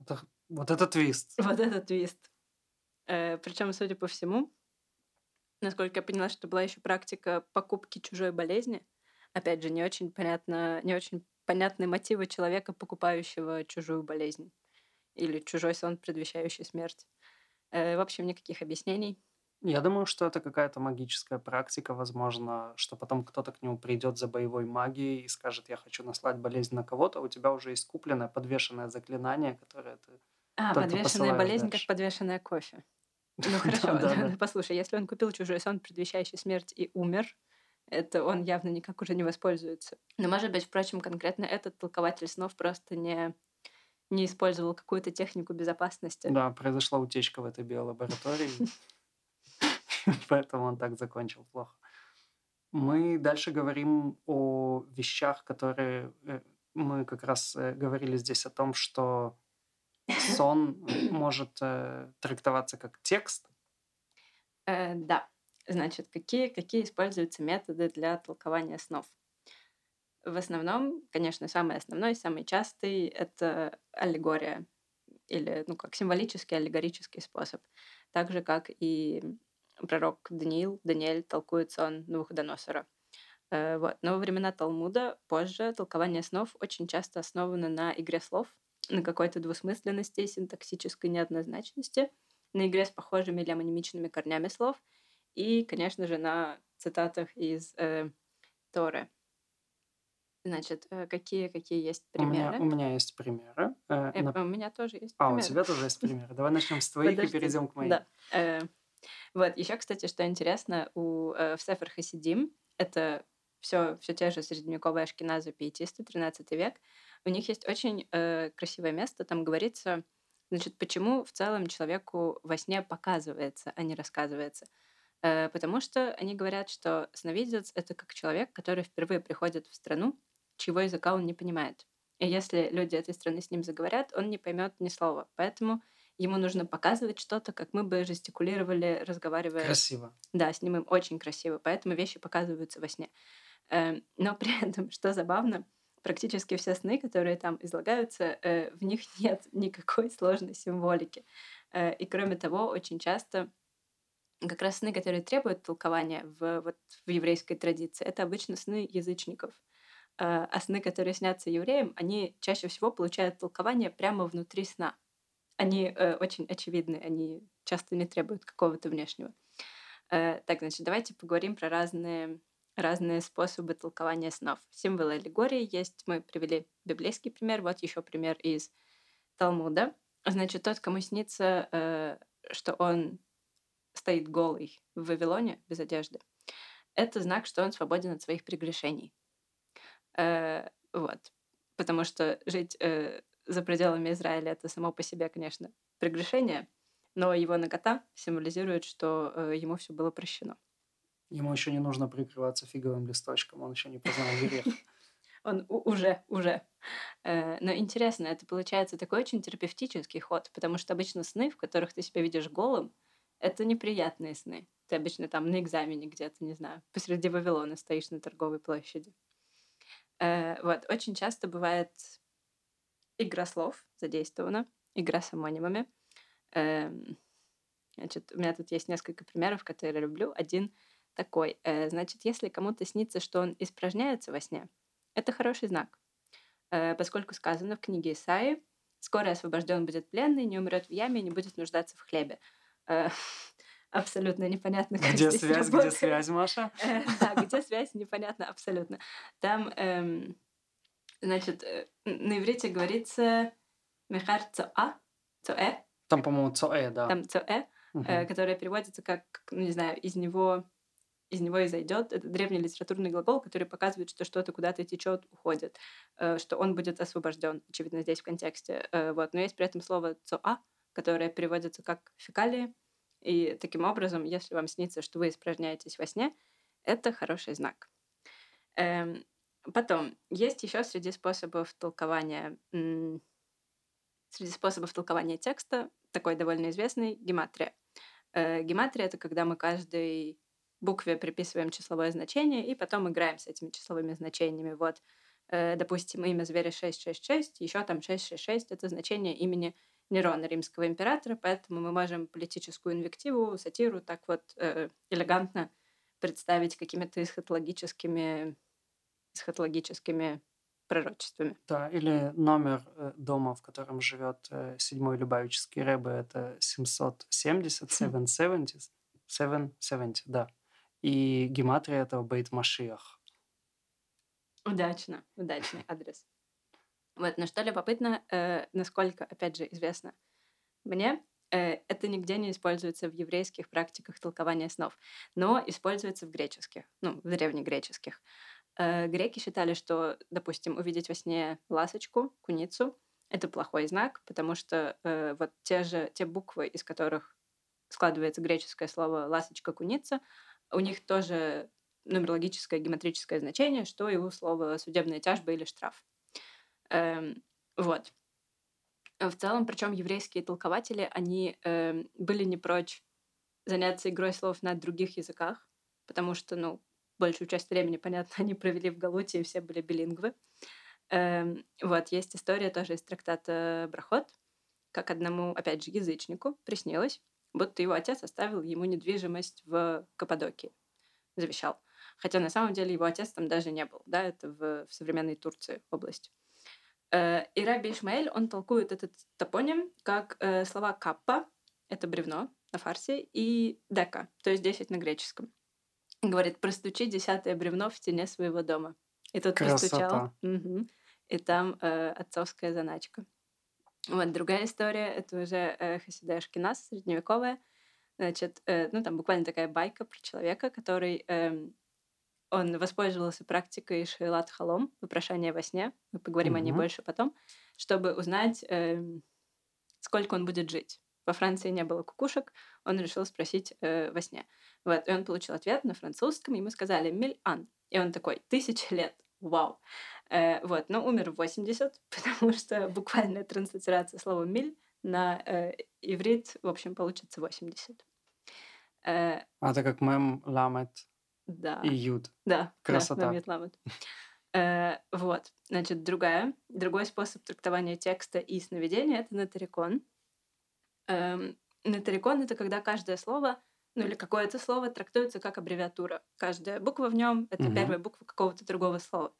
Это, вот это твист. Вот это твист. Э, причем, судя по всему, насколько я поняла, что была еще практика покупки чужой болезни. Опять же, не очень понятно, не очень понятны мотивы человека, покупающего чужую болезнь или чужой сон, предвещающий смерть. Э, в общем, никаких объяснений. Я думаю, что это какая-то магическая практика, возможно, что потом кто-то к нему придет за боевой магией и скажет, я хочу наслать болезнь на кого-то, а у тебя уже есть купленное подвешенное заклинание, которое ты А, подвешенная болезнь, как дальше. подвешенная кофе. Ну хорошо, послушай, если он купил чужой сон, предвещающий смерть, и умер, это он явно никак уже не воспользуется. Но, может быть, впрочем, конкретно этот толкователь снов просто не, не использовал какую-то технику безопасности. Да, произошла утечка в этой биолаборатории, поэтому он так закончил плохо. Мы дальше говорим о вещах, которые... э, Мы как раз э, говорили здесь о том, что сон может э, трактоваться как текст. Да. Значит, какие, какие используются методы для толкования снов? В основном, конечно, самый основной, самый частый — это аллегория или, ну, как символический, аллегорический способ. Так же, как и пророк Даниил, Даниэль толкует сон Навуходоносора. Э, Вот. Но во времена Талмуда позже толкование снов очень часто основано на игре слов, на какой-то двусмысленности, синтаксической неоднозначности, на игре с похожими или амонимичными корнями слов и, конечно же, на цитатах из э, Торы. Значит, э, какие, какие есть У меня, примеры? у меня есть примеры. Э, Э, нап- У меня тоже есть А, у примеры. тебя тоже есть примеры. Давай начнем с твоих и перейдем к моим. Да. Э, Вот, еще, кстати, что интересно, у э, в Сефер Хасидим, это все, все те же средневековые ашкеназы, пиетисты, 13 век, у них есть очень э, красивое место, там говорится, значит, почему в целом человеку во сне показывается, а не рассказывается. Э, потому что они говорят, что сновидец — это как человек, который впервые приходит в страну, чьего языка он не понимает. И если люди этой страны с ним заговорят, он не поймет ни слова. Поэтому ему нужно показывать что-то, как мы бы жестикулировали, разговаривая. Красиво. Да, с ним им очень красиво, поэтому вещи показываются во сне. Эм, Но при этом, что забавно, практически все сны, которые там излагаются, э, в них нет никакой сложной символики. Э, И кроме того, очень часто как раз сны, которые требуют толкования в, вот, в еврейской традиции, это обычно сны язычников. Э, А сны, которые снятся евреям, они чаще всего получают толкование прямо внутри сна. Они э, очень очевидны, они часто не требуют какого-то внешнего. Э, так, значит, давайте поговорим про разные, разные способы толкования снов. Символы аллегории есть. Мы привели библейский пример. Вот еще пример из Талмуда. Значит, тот, кому снится, э, что он стоит голый в Вавилоне без одежды, это знак, что он свободен от своих прегрешений. Э, вот. Потому что жить э, за пределами Израиля это само по себе, конечно, прегрешение, но его нагота символизирует, что э, ему все было прощено. Ему еще не нужно прикрываться фиговым листочком, он еще не познал грех. Он уже, уже. Э, но интересно, это получается такой очень терапевтический ход, потому что обычно сны, в которых ты себя видишь голым, это неприятные сны. Ты обычно там на экзамене где-то, не знаю, посреди Вавилона стоишь на торговой площади. Э, вот, очень часто бывает игра слов задействована, игра с амонимами. Эм, Значит, у меня тут есть несколько примеров, которые я люблю. Один такой. э, Значит, если кому-то снится, что он испражняется во сне, это хороший знак. Э, Поскольку сказано в книге Исаи, «Скоро освобожден будет пленный, не умрет в яме не будет нуждаться в хлебе». Э, Абсолютно непонятно, как Где здесь связь, где работает. связь, Маша? Э, Да, где связь, непонятно абсолютно. Там, эм, значит, э, на иврите говорится «мехар цоа», «цоэ», Там, по-моему, цоэ, да. там «цоэ», э, которое переводится как, как, ну, не знаю, из него из него и зайдет. Это древний литературный глагол, который показывает, что что-то куда-то течет, уходит, э, что он будет освобожден, очевидно, здесь в контексте. Э, вот. Но есть при этом слово цоа, которые переводятся как фекалии. И таким образом, если вам снится, что вы испражняетесь во сне, это хороший знак. Эм, потом, есть еще среди способов толкования среди способов толкования текста такой довольно известный гематрия. Э, гематрия — это когда мы каждой букве приписываем числовое значение и потом играем с этими числовыми значениями. Вот, э, допустим, имя зверя 666, еще там 666 — это значение имени Нерона, римского императора, поэтому мы можем политическую инвективу, сатиру так вот э, элегантно представить какими-то эсхатологическими, эсхатологическими пророчествами. Да, или номер э, дома, в котором живет э, седьмой Любавический Рэбе, это 770, 770, 770, да. И гематрия этого Бейт Машиах. Удачно, удачный адрес. Вот, но что любопытно, э, насколько, опять же, известно мне, э, это нигде не используется в еврейских практиках толкования снов, но используется в греческих, ну, в древнегреческих. Э, греки считали, что, допустим, увидеть во сне ласочку, куницу, это плохой знак, потому что э, вот те же те буквы, из которых складывается греческое слово ласочка, куница, у них тоже нумерологическое геометрическое значение, что и у слова судебная тяжба или штраф. Эм, вот. В целом, причем еврейские толкователи, они э, были не прочь заняться игрой слов на других языках, потому что, ну, большую часть времени, понятно, они провели в Галуте, и все были билингвы. Эм, вот, есть история тоже из трактата Брахот, как одному, опять же, язычнику приснилось, будто его отец оставил ему недвижимость в Каппадокии, завещал. Хотя на самом деле его отец там даже не был, да, это в, в современной Турции область. Э, и Раби Ишмаэль, он толкует этот топоним как э, слова каппа, это бревно на фарсе, и дека, то есть 10 на греческом. Говорит, простучи десятое бревно в стене своего дома. И тут Красота. простучал. Угу. И там э, отцовская заначка. Вот другая история, это уже э, Хасида Ашкинас, средневековая. Значит, э, ну там буквально такая байка про человека, который э, он воспользовался практикой Шейлат Халом, вопрошание во сне, мы поговорим mm-hmm. о ней больше потом, чтобы узнать, э, сколько он будет жить. Во Франции не было кукушек, он решил спросить э, во сне. Вот, и он получил ответ на французском, ему сказали «миль-ан». И он такой «тысяча лет». Вау. Э, вот, но умер в 80, потому что буквальная транслитерация слова «миль» на э, иврит, в общем, получится 80. Э, а это как мем ламет да. и юд. Да, Красота. да. Э, вот, значит, другая, другой способ трактования текста и сновидения — это нотарикон. Эм, нотарикон — это когда каждое слово ну или какое-то слово трактуется как аббревиатура. Каждая буква в нем это угу. первая буква какого-то другого слова.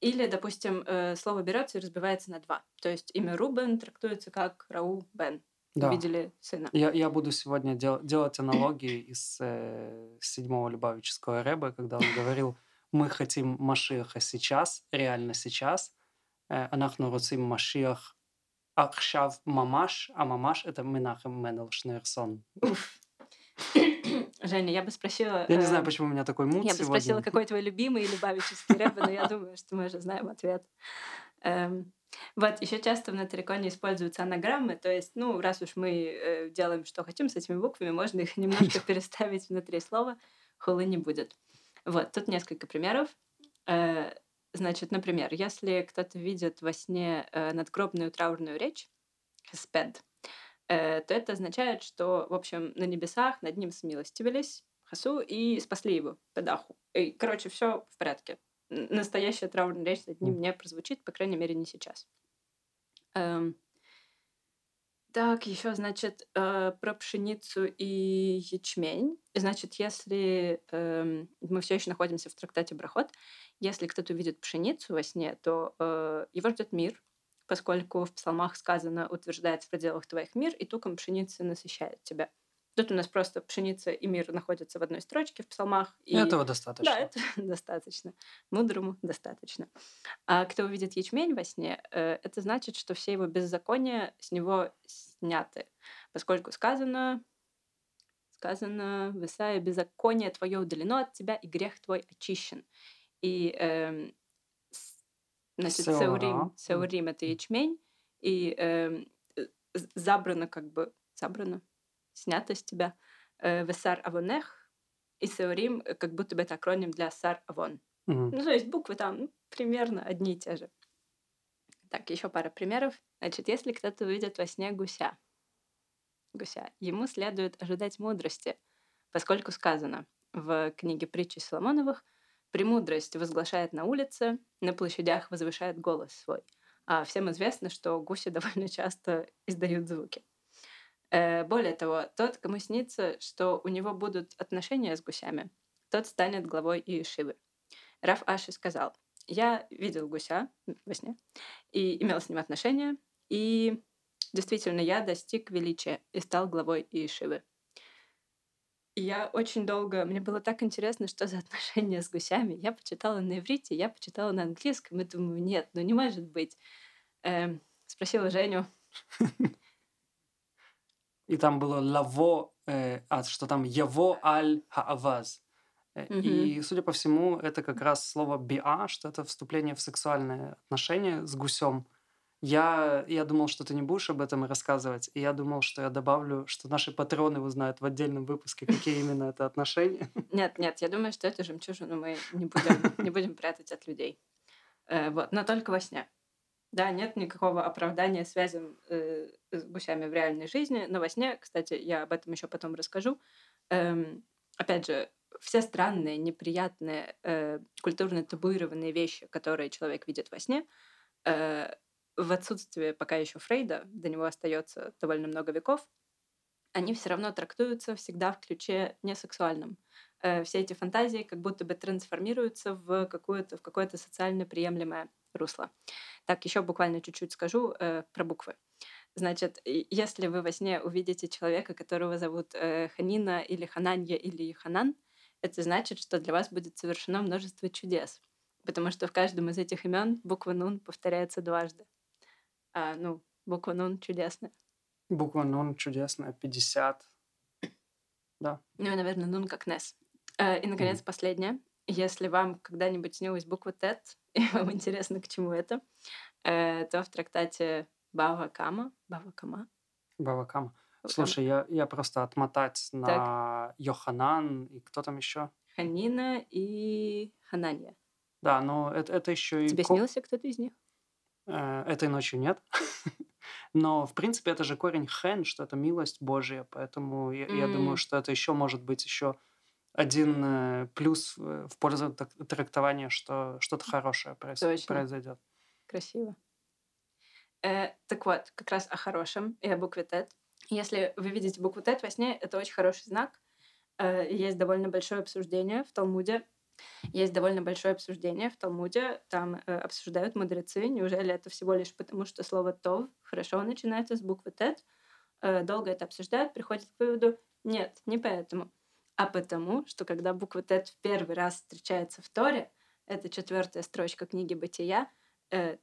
Или, допустим, э, слово берется и разбивается на два. То есть имя Рубен трактуется как Рау Бен да. увидели сына. Я, я буду сегодня дел, делать аналогии из э, седьмого Любавического Рэба, когда он говорил, мы хотим Машиаха сейчас, реально сейчас. Э, анахну руцим Машиах Ахшав Мамаш, а Мамаш — это Менахем Менел Шнерсон. Женя, я бы спросила... Я не э, знаю, почему у меня такой мут Я бы спросила, какой твой любимый Любавический рэп, но я думаю, что мы уже знаем ответ. Эм, вот, еще часто в Натриконе используются анаграммы, то есть, ну, раз уж мы э, делаем, что хотим с этими буквами, можно их немножко переставить внутри слова, хулы не будет. Вот, тут несколько примеров. Э, значит, например, если кто-то видит во сне надгробную траурную речь, хеспед, Э, то это означает, что, в общем, на небесах над ним смилостивились Хасу и спасли его, Педаху. И, короче, все в порядке. Настоящая траурная речь над ним не прозвучит, по крайней мере, не сейчас. Эм. Так, еще, значит, э, про пшеницу и ячмень. Значит, если э, мы все еще находимся в трактате Брахот, если кто-то увидит пшеницу во сне, то э, его ждет мир, поскольку в псалмах сказано «утверждает в пределах твоих мир, и туком пшеницы насыщает тебя». Тут у нас просто пшеница и мир находятся в одной строчке в псалмах. И... Этого достаточно. Да, это достаточно. Мудрому достаточно. А кто увидит ячмень во сне, э, это значит, что все его беззакония с него сняты. Поскольку сказано, сказано в Исаии, беззаконие твое удалено от тебя, и грех твой очищен. И э, Значит, сеурим, сеурим — это ячмень, и э, забрано как бы забрано, снято с тебя. Э, Весар Авонех и Сеорим, э, как будто бы это акроним для Сар Авон. Мгм. Ну, то есть буквы там ну, примерно одни и те же. Так, еще пара примеров. Значит, если кто-то увидит во сне гуся, гуся, ему следует ожидать мудрости, поскольку сказано в книге притчи Соломоновых, «Премудрость возглашает на улице, на площадях возвышает голос свой». А всем известно, что гуси довольно часто издают звуки. Э, Более того, тот, кому снится, что у него будут отношения с гусями, тот станет главой Иешивы. Раф Аши сказал, я видел гуся во сне и имел с ним отношения, и действительно я достиг величия и стал главой Иешивы. Я очень долго, мне было так интересно, что за отношения с гусями. Я почитала на иврите, я почитала на английском, и думаю, нет, ну не может быть. Эм, спросила Женю, И там было лаво, э, а что там яво аль хааваз. Э. И, судя по всему, это как раз слово биа, что это вступление в сексуальные отношения с гусем. Я, я думал, что ты не будешь об этом рассказывать, и я думал, что я добавлю, что наши патроны узнают в отдельном выпуске, какие именно это отношения. Нет, нет, я думаю, что эту жемчужину мы не будем, не будем прятать от людей. Э, вот, но только во сне. Да, нет никакого оправдания связям э, с гусями в реальной жизни, но во сне, кстати, я об этом еще потом расскажу. Эм, опять же, все странные, неприятные, э, культурно табуированные вещи, которые человек видит во сне, э, в отсутствие пока еще Фрейда, до него остается довольно много веков, они все равно трактуются всегда в ключе несексуальном. Э, все эти фантазии как будто бы трансформируются в какое-то в какое-то социально приемлемое русло. Так, еще буквально чуть-чуть скажу э, про буквы. Значит, если вы во сне увидите человека, которого зовут э, Ханина или Хананья или Ханан, это значит, что для вас будет совершено множество чудес, потому что в каждом из этих имен буква Нун повторяется дважды. А, ну, буква Нун чудесная. Буква Нун чудесная, 50. Да. Ну и, наверное, Нун как Нес. Э, И, наконец, последнее. Если вам когда-нибудь снилась буква Тет, и вам интересно, к чему это, э, то в трактате Бава Кама, Бава Кама, Бавакам. Бава Слушай, я, я просто отмотать на Йоханан и кто там еще? Ханина и Хананья. Да, но это, это еще и... Тебе ко- снился кто-то из них? Э, Этой ночью нет. Но, в принципе, это же корень хен, что это милость Божья. Поэтому я, я думаю, что это еще может быть еще один э, плюс э, в пользу так- трактования, что что-то хорошее проис- произойдет. Красиво. Э, так вот, как раз о хорошем и о букве Тет. Если вы видите букву Тет во сне, это очень хороший знак. Э, есть довольно большое обсуждение в Талмуде. Есть довольно большое обсуждение в Талмуде. Там э, обсуждают мудрецы. Неужели это всего лишь потому, что слово «тов» хорошо начинается с буквы «тет»? Э, долго это обсуждают, приходят к выводу «нет, не поэтому». А потому, что когда буква «тет» в первый раз встречается в Торе, это четвертая строчка книги «Бытия»,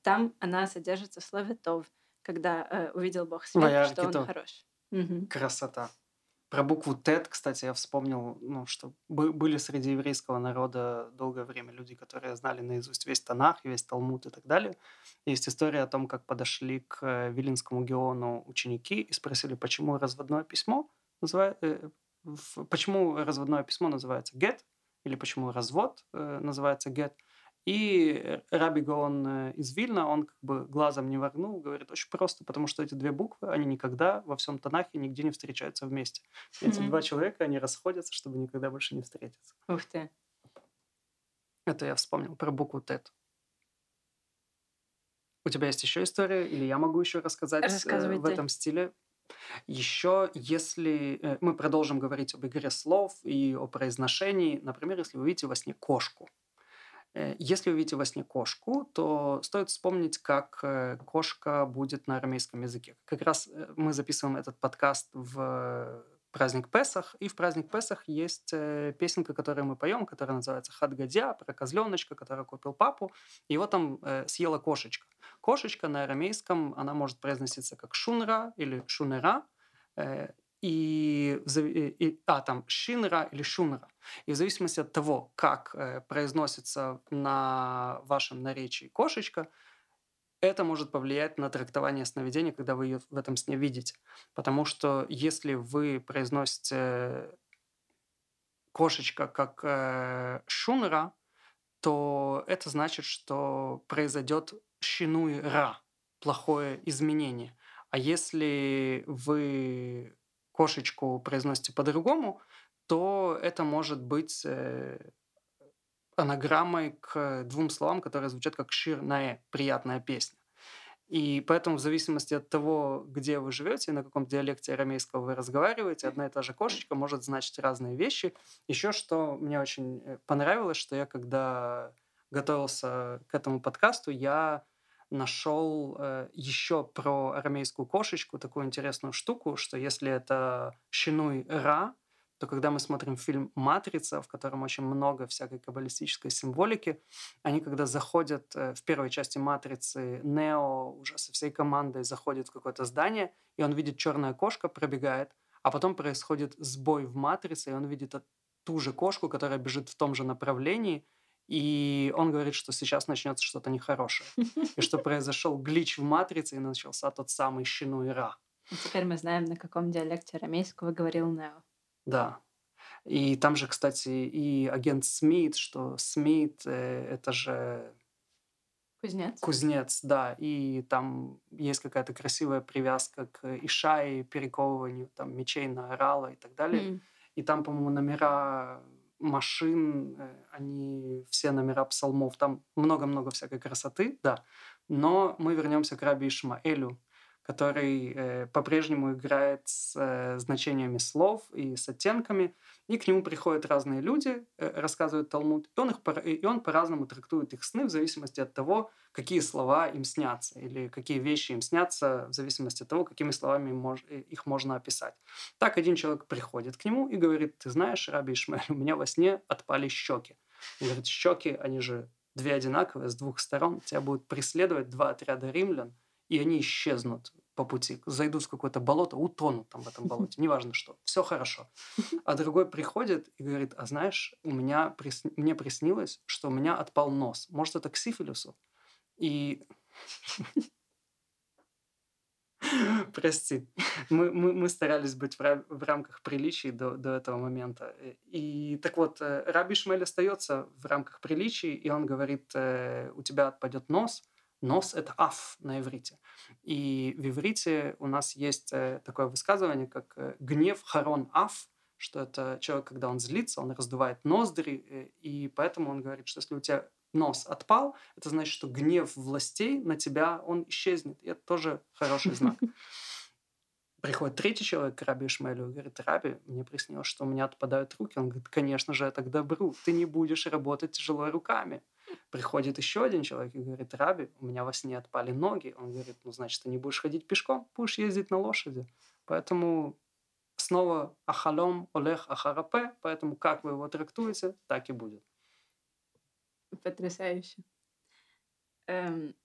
там она содержится в слове «тов», когда э, увидел Бог свет, Ваярки что он тов. хорош. Красота. Про букву Тет, кстати, я вспомнил, ну, что бы- были среди еврейского народа долгое время люди, которые знали наизусть весь Танах, весь Талмуд и так далее. Есть история о том, как подошли к э, Вилинскому Геону ученики и спросили, почему разводное письмо называет, э, в- почему разводное письмо называется гет, или почему развод э, называется гет. И Раби Гаон э, из Вильна, он как бы глазом не ворнул, говорит, очень просто, потому что эти две буквы, они никогда во всем Танахе нигде не встречаются вместе. Эти Мгм. два человека, они расходятся, чтобы никогда больше не встретиться. Ух ты. Это я вспомнил про букву Тет. У тебя есть еще история, или я могу еще рассказать э, в этом стиле? Еще, если э, мы продолжим говорить об игре слов и о произношении, например, если вы видите во сне кошку. Э, Если вы видите во сне кошку, то стоит вспомнить, как э, кошка будет на арамейском языке. Как раз э, мы записываем этот подкаст в праздник Песах, и в праздник Песах есть песенка, которую мы поем, которая называется «Хадгадя», про козленочка, который купил папу. Его там съела кошечка. Кошечка на арамейском, она может произноситься как шунра или шунера, и, и- и- а, там шинра или шунра. И в зависимости от того, как э, произносится на вашем наречии кошечка, это может повлиять на трактование сновидения, когда вы ее в этом сне видите. Потому что если вы произносите кошечка как э, шунра, то это значит, что произойдет щинуй ра, плохое изменение. А если вы кошечку произносите по-другому, то это может быть э, анаграммой к двум словам, которые звучат как шир наэ, приятная песня. И поэтому в зависимости от того, где вы живете, на каком диалекте арамейского вы разговариваете, одна и та же кошечка может значить разные вещи. Еще что мне очень э, понравилось, что я когда готовился к этому подкасту, я нашел э, еще про арамейскую кошечку такую интересную штуку, что если это щенуй ра, то когда мы смотрим фильм «Матрица», в котором очень много всякой каббалистической символики, они, когда заходят э, в первой части «Матрицы», Нео уже со всей командой заходит в какое-то здание, и он видит черная кошка, пробегает, а потом происходит сбой в «Матрице», и он видит ту же кошку, которая бежит в том же направлении, и он говорит, что сейчас начнется что-то нехорошее. И что произошел глич в матрице, и начался тот самый щину и ра. И теперь мы знаем, на каком диалекте арамейского говорил Нео. Да. И там же, кстати, и агент Смит, что Смит э, это же Кузнец. Кузнец, да. И там есть какая-то красивая привязка к Ишае, перековыванию там, мечей на орала и так далее. Mm. И там, по-моему, номера машин, э, они все номера псалмов. Там много-много всякой красоты, да. Но мы вернемся к Раби Ишмаэлю, который э, по-прежнему играет с э, значениями слов и с оттенками, и к нему приходят разные люди, э, рассказывают Талмуд, и он, их, и он по-разному трактует их сны в зависимости от того, какие слова им снятся, или какие вещи им снятся в зависимости от того, какими словами мож, э, их можно описать. Так один человек приходит к нему и говорит, ты знаешь, Раби Ишмаэль, у меня во сне отпали щеки. Он говорит, щеки, они же две одинаковые, с двух сторон, тебя будут преследовать два отряда римлян, и они исчезнут по пути, зайдут в какое-то болото, утонут там в этом болоте, неважно что, все хорошо. А другой приходит и говорит, а знаешь, у меня присни... мне приснилось, что у меня отпал нос. Может, это к сифилису? И Прости. Мы, мы, мы старались быть в, в рамках приличий до, до этого момента. И так вот, э, Раби Шмель остается в рамках приличий, и он говорит, э, у тебя отпадет нос, Нос – это аф на иврите. И в иврите у нас есть э, такое высказывание, как э, гнев харон аф, что это человек, когда он злится, он раздувает ноздри, э, и поэтому он говорит, что если у тебя нос отпал, это значит, что гнев властей на тебя, он исчезнет. И это тоже хороший знак. Приходит третий человек к Раби Ишмаэлю и говорит, Раби, мне приснилось, что у меня отпадают руки. Он говорит, конечно же, это к добру. Ты не будешь работать тяжело руками. Приходит еще один человек и говорит, Раби, у меня во сне отпали ноги. Он говорит, ну, значит, ты не будешь ходить пешком, будешь ездить на лошади. Поэтому снова ахалом олег ахарапе, поэтому как вы его трактуете, так и будет. Потрясающе. Эм,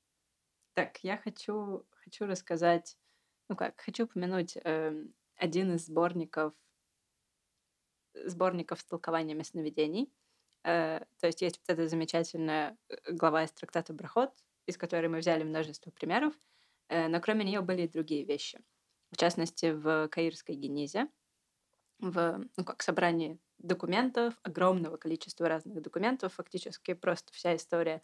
так, я хочу, хочу рассказать, ну как, хочу упомянуть эм, один из сборников сборников с толкованиями сновидений. Э, то есть есть вот эта замечательная э, глава из трактата Брахот, из которой мы взяли множество примеров, э, но кроме нее были и другие вещи. В частности, в Каирской Генизе, в ну, как собрании документов, огромного количества разных документов, фактически просто вся история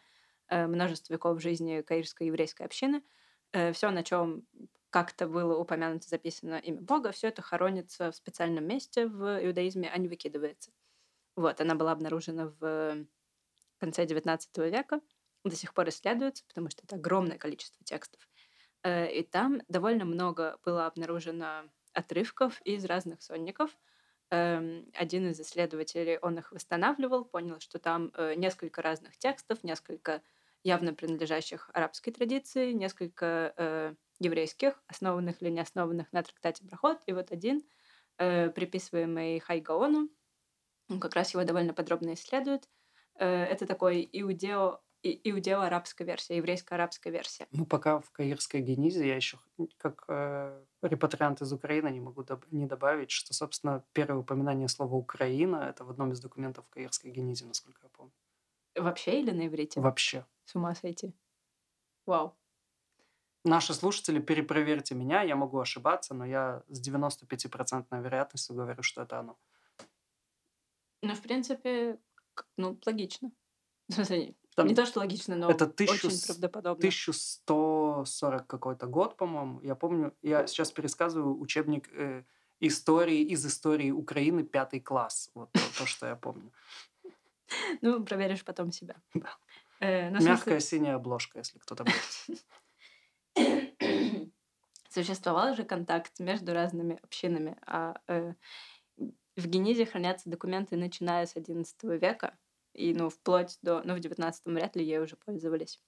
множества веков жизни каирской еврейской общины, все, на чем как-то было упомянуто, записано имя Бога, все это хоронится в специальном месте в иудаизме, а не выкидывается. Вот, она была обнаружена в конце XIX века, до сих пор исследуется, потому что это огромное количество текстов. Э, и там довольно много было обнаружено отрывков из разных сонников. Эм, один из исследователей, он их восстанавливал, понял, что там э, несколько разных текстов, несколько явно принадлежащих арабской традиции, несколько э, еврейских, основанных или не основанных на трактате Брахот, и вот один, приписываемый Хайгаону, он как раз его довольно подробно исследует. Э, это такой иудео иудео-арабская версия, еврейско-арабская версия. Ну, пока в Каирской генизе я еще как э, репатриант из Украины не могу доб- не добавить, что, собственно, первое упоминание слова «Украина» — это в одном из документов Каирской генизе, насколько я помню. Вообще или на иврите? Вообще. С ума сойти. Вау. Наши слушатели, перепроверьте меня, я могу ошибаться, но я с 95% вероятностью говорю, что это оно. Ну, в принципе, ну, логично. Там, не то, что логично, но это тысячу, очень правдоподобно. 1140 какой-то год, по-моему. Я помню, я сейчас пересказываю учебник э, истории из истории Украины, пятый класс. Вот то, то что я помню. Ну, проверишь потом себя. Да. Э, ну, Мягкая синяя обложка, если кто-то будет. Существовал же контакт между разными общинами, а э, в Генизе хранятся документы, начиная с XI века, и, ну, вплоть до... Ну, в XIX вряд ли ей уже пользовались.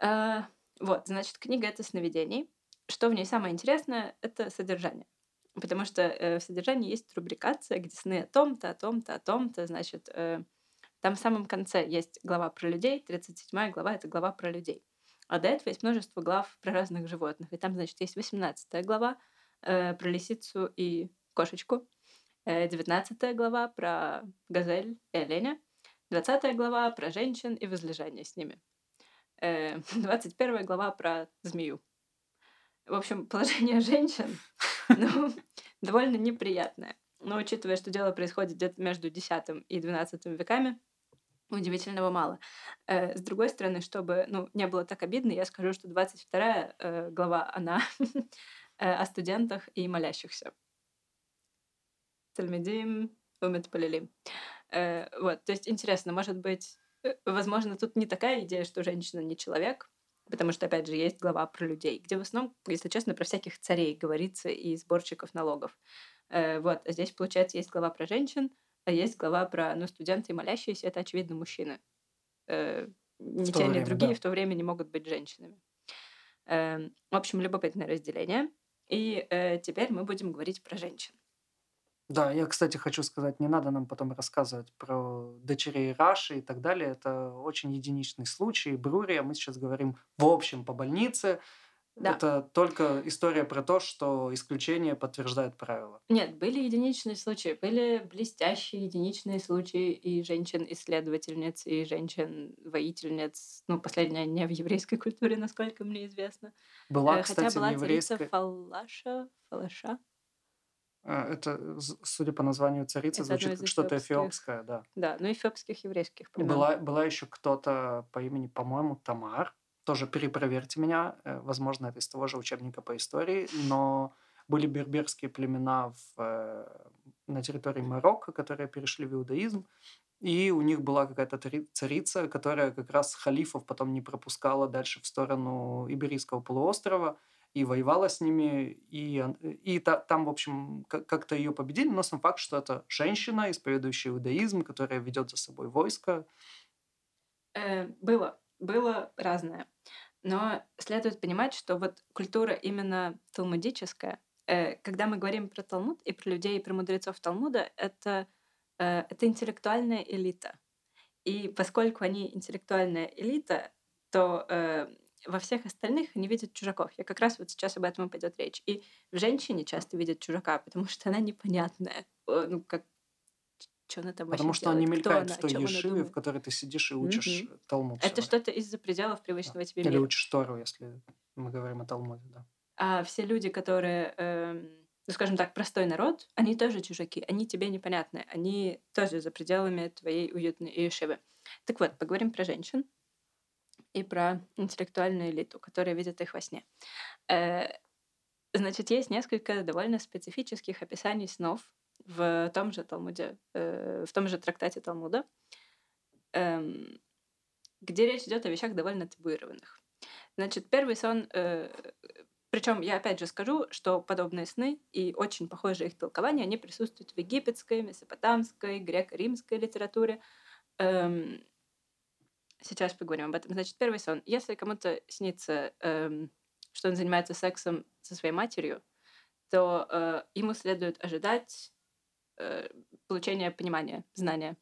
Э, вот, значит, книга — это сновидений. Что в ней самое интересное — это содержание. Потому что э, в содержании есть рубрикация, где сны о том-то, о том-то, о том-то. Значит, э, там в самом конце есть глава про людей, 37 глава — это глава про людей. А до этого есть множество глав про разных животных. И там, значит, есть 18 глава э, про лисицу и кошечку, 19 глава про газель и оленя, 20 глава про женщин и возлежание с ними, э, 21 глава про змею. В общем, положение женщин ну, довольно неприятное. Но учитывая, что дело происходит где-то между X и XII веками, удивительного мало. Э, с другой стороны, чтобы ну, не было так обидно, я скажу, что 22 э, глава, она э, о студентах и молящихся. Тальмедим, умет полилим. Э, вот, то есть интересно, может быть, э, возможно, тут не такая идея, что женщина не человек, потому что, опять же, есть глава про людей, где в основном, если честно, про всяких царей говорится и сборщиков налогов. Э, вот, а здесь, получается, есть глава про женщин, а есть глава про, ну, студенты и молящиеся, это, очевидно, мужчины. Ни те, ни другие да. в то время не могут быть женщинами. Э, в общем, любопытное разделение. И теперь мы будем говорить про женщин. Да, я, кстати, хочу сказать, не надо нам потом рассказывать про дочерей Раши и так далее. Это очень единичный случай. Брурия, мы сейчас говорим в общем по больнице. Да. Это только история про то, что исключение подтверждает правило. Нет, были единичные случаи, были блестящие единичные случаи и женщин-исследовательниц, и женщин-воительниц. Ну, последняя не в еврейской культуре, насколько мне известно. Была, э, Хотя кстати, была еврейской... царица Фалаша, Фалаша, это, судя по названию царицы, это звучит что-то эфиопское, да. Да, ну эфиопских еврейских. Была, была еще кто-то по имени, по-моему, Тамар. Тоже перепроверьте меня. Э, возможно, это из того же учебника по истории. Но были берберские племена в, э, на территории Марокко, которые перешли в иудаизм. И у них была какая-то царица, которая как раз халифов потом не пропускала дальше в сторону Иберийского полуострова и воевала с ними, и, и та, там, в общем, как-то ее победили, но сам факт, что это женщина, исповедующая иудаизм, которая ведет за собой войско. Э, было, было разное. Но следует понимать, что вот культура именно талмудическая, э, когда мы говорим про Талмуд и про людей, и про мудрецов Талмуда, это, э, это интеллектуальная элита. И поскольку они интеллектуальная элита, то во всех остальных они видят чужаков. Я как раз вот сейчас об этом и пойдет речь. И в женщине часто видят чужака, потому что она непонятная. Ну, как что она там Потому что делает? она не мелькает она, в той ешиве, в которой ты сидишь и учишь mm-hmm. Талмуд. Это что-то из-за пределов привычного да. тебе мира. Или учишь Тору, если мы говорим о Талмуде, да. А все люди, которые, э, ну, скажем так, простой народ, они тоже чужаки, они тебе непонятны, они тоже за пределами твоей уютной ешивы. Так вот, поговорим про женщин и про интеллектуальную элиту, которая видит их во сне. Э, значит, есть несколько довольно специфических описаний снов в том же Талмуде, э, в том же трактате Талмуда, эм, где речь идет о вещах довольно табуированных. Значит, первый сон, э, причем я опять же скажу, что подобные сны и очень похожие их толкования, они присутствуют в египетской, месопотамской, греко-римской литературе. Эм, Сейчас поговорим об этом. Значит, первый сон. Если кому-то снится, эм, что он занимается сексом со своей матерью, то э, ему следует ожидать э, получения понимания, знания.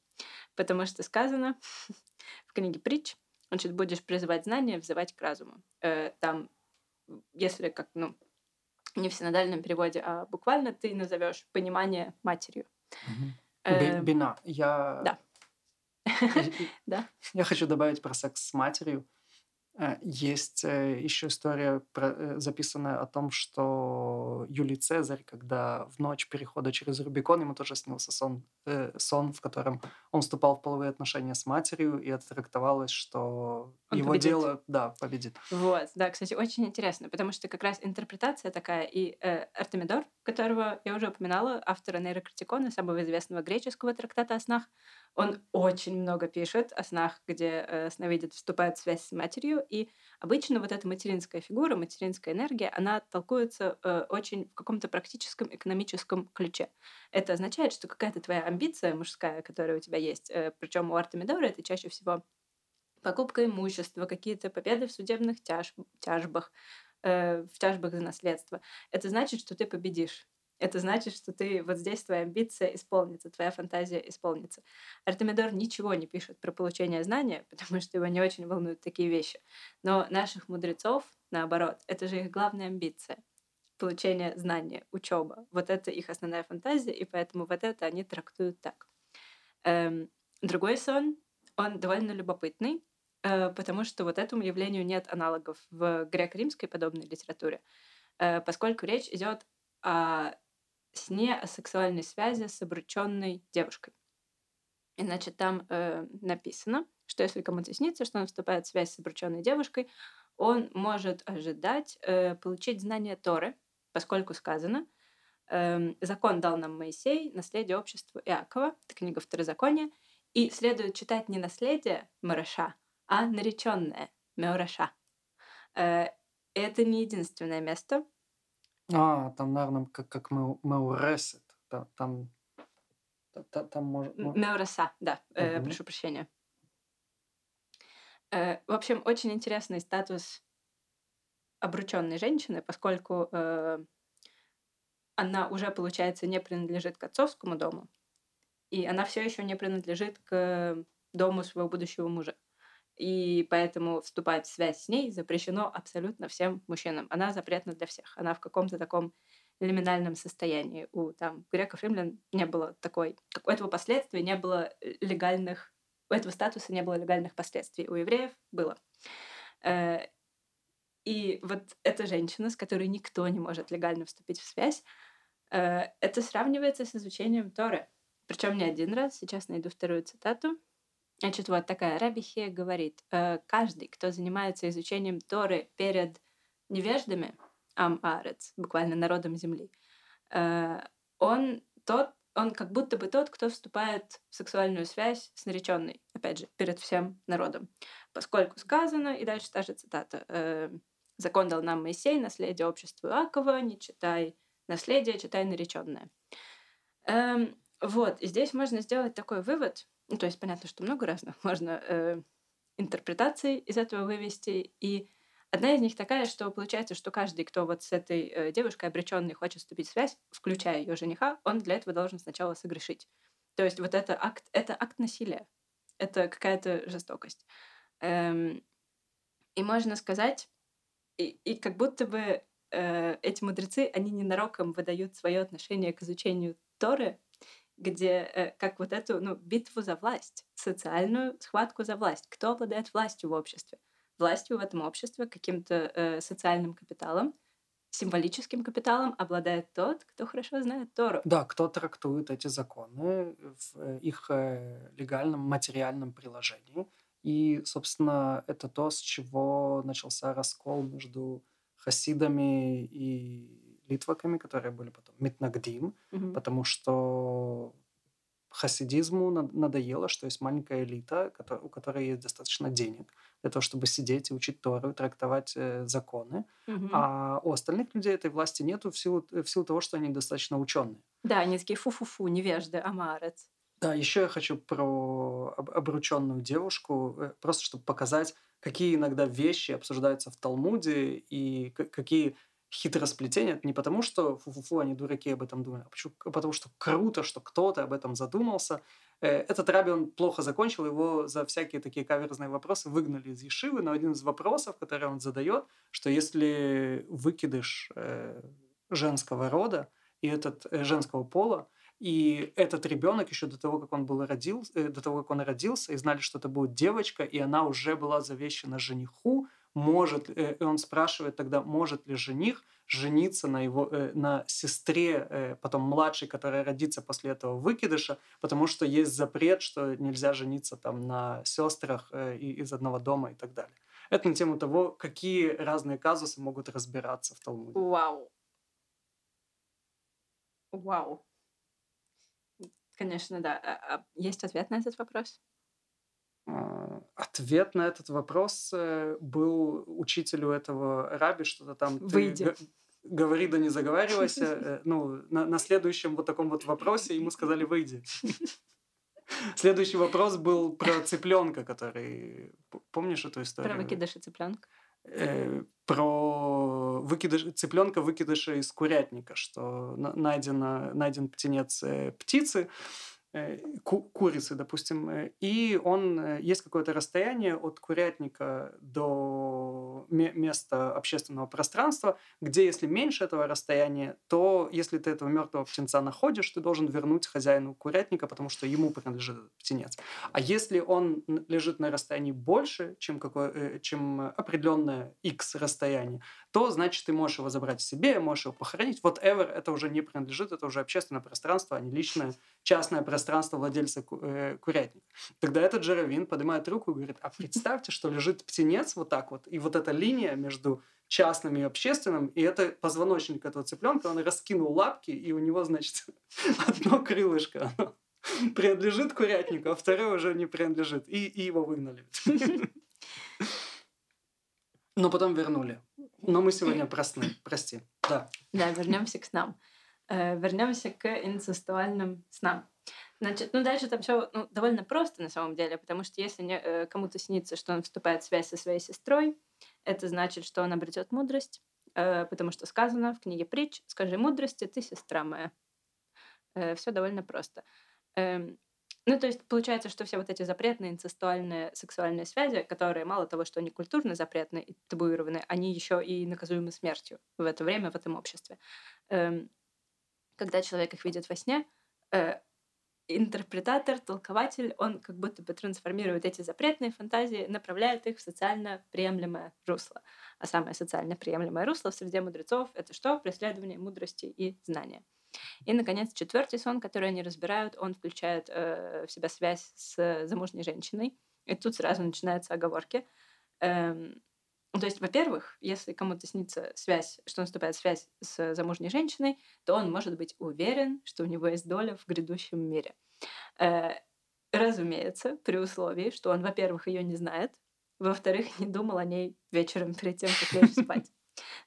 Потому что сказано в книге притч, значит, будешь призывать знания, взывать к разуму. Э, там, если как, ну, не в синодальном переводе, а буквально ты назовешь понимание матерью. Угу. Бина. Я да. Да. Я хочу добавить про секс с матерью. Э, есть э, еще история, э, записанная о том, что Юлий Цезарь, когда в ночь перехода через Рубикон, ему тоже снился сон, сон в котором он вступал в половые отношения с матерью, и это трактовалось, что он его победит. дело, да, победит. Вот, да, кстати, очень интересно, потому что как раз интерпретация такая, и э, Артемидор, которого я уже упоминала, автора нейрокритикона, самого известного греческого трактата о снах, он очень много пишет о снах, где э, сновидец вступает в связь с матерью, и обычно вот эта материнская фигура, материнская энергия, она толкуется э, очень в каком-то практическом экономическом ключе. Это означает, что какая-то твоя амбиция мужская, которая у тебя есть, э, причем у Артемидора это чаще всего покупка имущества, какие-то победы в судебных тяж, тяжбах, э, в тяжбах за наследство. Это значит, что ты победишь это значит, что ты вот здесь твоя амбиция исполнится, твоя фантазия исполнится. Артемидор ничего не пишет про получение знания, потому что его не очень волнуют такие вещи. Но наших мудрецов, наоборот, это же их главная амбиция получение знания, учеба. Вот это их основная фантазия, и поэтому вот это они трактуют так. Эм, другой сон, он довольно любопытный, потому что вот этому явлению нет аналогов в греко-римской подобной литературе, э, поскольку речь идет о сне о сексуальной связи с обрученной девушкой. И, значит, там э, написано, что если кому-то снится, что он вступает в связь с обрученной девушкой, он может ожидать э, получить знания Торы, поскольку сказано, э, закон дал нам Моисей, наследие обществу Иакова, это книга Второзакония, и следует читать не наследие Мараша, а нареченное Меораша. Э, это не единственное место, а, там, наверное, как, как Меуресет. Там, там, там, может... Меуреса, да, э, прошу прощения. Э, в общем, очень интересный статус обрученной женщины, поскольку она уже, получается, не принадлежит к отцовскому дому, и она все еще не принадлежит к дому своего будущего мужа и поэтому вступать в связь с ней запрещено абсолютно всем мужчинам. Она запретна для всех. Она в каком-то таком лиминальном состоянии. У там, греков, римлян не было такой... У этого последствия не было э, легальных... У этого статуса не было легальных последствий. У евреев было. Э, и вот эта женщина, с которой никто не может легально вступить в связь, э, это сравнивается с изучением Торы. Причем не один раз. Сейчас найду вторую цитату. Значит, вот такая Рабихе говорит, э, каждый, кто занимается изучением Торы перед невеждами, Ам-Арец, буквально народом земли, э, он тот, он как будто бы тот, кто вступает в сексуальную связь с нареченной, опять же, перед всем народом. Поскольку сказано, и дальше та же цитата, э, «Закон дал нам Моисей, наследие обществу Иакова, не читай наследие, читай нареченное». Эм, вот, и здесь можно сделать такой вывод, ну, то есть понятно, что много разных можно э, интерпретаций из этого вывести. И одна из них такая, что получается, что каждый, кто вот с этой э, девушкой обреченной хочет вступить в связь, включая ее жениха, он для этого должен сначала согрешить. То есть вот это акт, это акт насилия, это какая-то жестокость. Эм, и можно сказать, и, и как будто бы э, эти мудрецы, они ненароком выдают свое отношение к изучению Торы где э, как вот эту ну, битву за власть, социальную схватку за власть. Кто обладает властью в обществе? Властью в этом обществе, каким-то э, социальным капиталом, символическим капиталом обладает тот, кто хорошо знает Тору. Да, кто трактует эти законы в э, их э, легальном материальном приложении. И, собственно, это то, с чего начался раскол между хасидами и литваками, которые были потом Митнагдим, угу. потому что хасидизму надоело, что есть маленькая элита, у которой есть достаточно денег для того, чтобы сидеть и учить Тору, трактовать э, законы. Угу. А у остальных людей этой власти нету в силу, в силу того, что они достаточно ученые. Да, они такие фу-фу-фу, невежды, амарец. Да, еще я хочу про обрученную девушку, э, просто чтобы показать, какие иногда вещи обсуждаются в Талмуде и какие хитросплетение. Это не потому, что фу-фу-фу, они дураки об этом думали, а, почему, а потому что круто, что кто-то об этом задумался. Э, этот раби, он плохо закончил, его за всякие такие каверзные вопросы выгнали из Ешивы, но один из вопросов, который он задает, что если выкидыш э, женского рода и этот э, женского пола, и этот ребенок еще до того, как он был родился, до того, как он родился, и знали, что это будет девочка, и она уже была завещена жениху, может, э, и он спрашивает тогда, может ли жених жениться на его э, на сестре э, потом младшей, которая родится после этого выкидыша, потому что есть запрет, что нельзя жениться там на сестрах э, из одного дома и так далее. Это на тему того, какие разные казусы могут разбираться в Талмуде. Вау. Вау. Конечно, да. А, а есть ответ на этот вопрос? А, ответ на этот вопрос э, был учителю этого раби, что-то там... Выйди. Говори, да не заговаривайся. Э, ну, на, на следующем вот таком вот вопросе ему сказали «выйди». Следующий вопрос был про цыпленка, который... Помнишь эту историю? Про выкидыши цыпленка? Э, про выкидыш, цыпленка выкидыша из курятника, что найдено, найден птенец э, птицы, ку курицы, допустим, э, и он э, есть какое-то расстояние от курятника до места общественного пространства, где если меньше этого расстояния, то если ты этого мертвого птенца находишь, ты должен вернуть хозяину курятника, потому что ему принадлежит птенец. А если он лежит на расстоянии больше, чем, какое, чем определенное x расстояние, то значит ты можешь его забрать себе, можешь его похоронить. Вот ever это уже не принадлежит, это уже общественное пространство, а не личное частное пространство пространство владельца э, курятника. Тогда этот Жаровин поднимает руку и говорит, а представьте, что лежит птенец вот так вот, и вот эта линия между частным и общественным, и это позвоночник этого цыпленка, он раскинул лапки, и у него, значит, одно крылышко, оно принадлежит курятнику, а второе уже не принадлежит, и, и его выгнали. Но потом вернули. Но мы сегодня простны, прости. Да. Да, вернемся к снам. Э, вернемся к инцестуальным снам. Значит, ну дальше там все ну, довольно просто на самом деле, потому что если не, э, кому-то снится, что он вступает в связь со своей сестрой, это значит, что он обретет мудрость, э, потому что сказано в книге притч «Скажи мудрости, ты сестра моя». Э, все довольно просто. Э, ну, то есть получается, что все вот эти запретные инцестуальные сексуальные связи, которые мало того, что они культурно запретны и табуированы, они еще и наказуемы смертью в это время, в этом обществе. Э, когда человек их видит во сне, э, интерпретатор, толкователь, он как будто бы трансформирует эти запретные фантазии, направляет их в социально приемлемое русло. А самое социально приемлемое русло в среде мудрецов — это что? Преследование мудрости и знания. И, наконец, четвертый сон, который они разбирают, он включает э, в себя связь с замужней женщиной. И тут сразу начинаются оговорки. Эм, то есть, во-первых, если кому-то снится связь, что наступает связь с замужней женщиной, то он может быть уверен, что у него есть доля в грядущем мире. Э, разумеется, при условии, что он, во-первых, ее не знает, во-вторых, не думал о ней вечером перед тем, как лечь спать.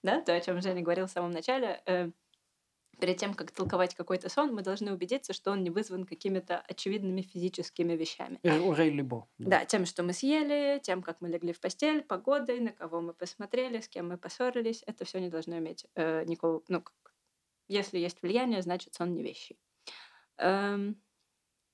Да, то, о чем Женя говорил в самом начале, э, перед тем, как толковать какой-то сон, мы должны убедиться, что он не вызван какими-то очевидными физическими вещами. Рей-либо. Да. да, тем, что мы съели, тем, как мы легли в постель, погодой, на кого мы посмотрели, с кем мы поссорились. Это все не должно иметь э, никакого... Ну, если есть влияние, значит, сон не вещи. Эм,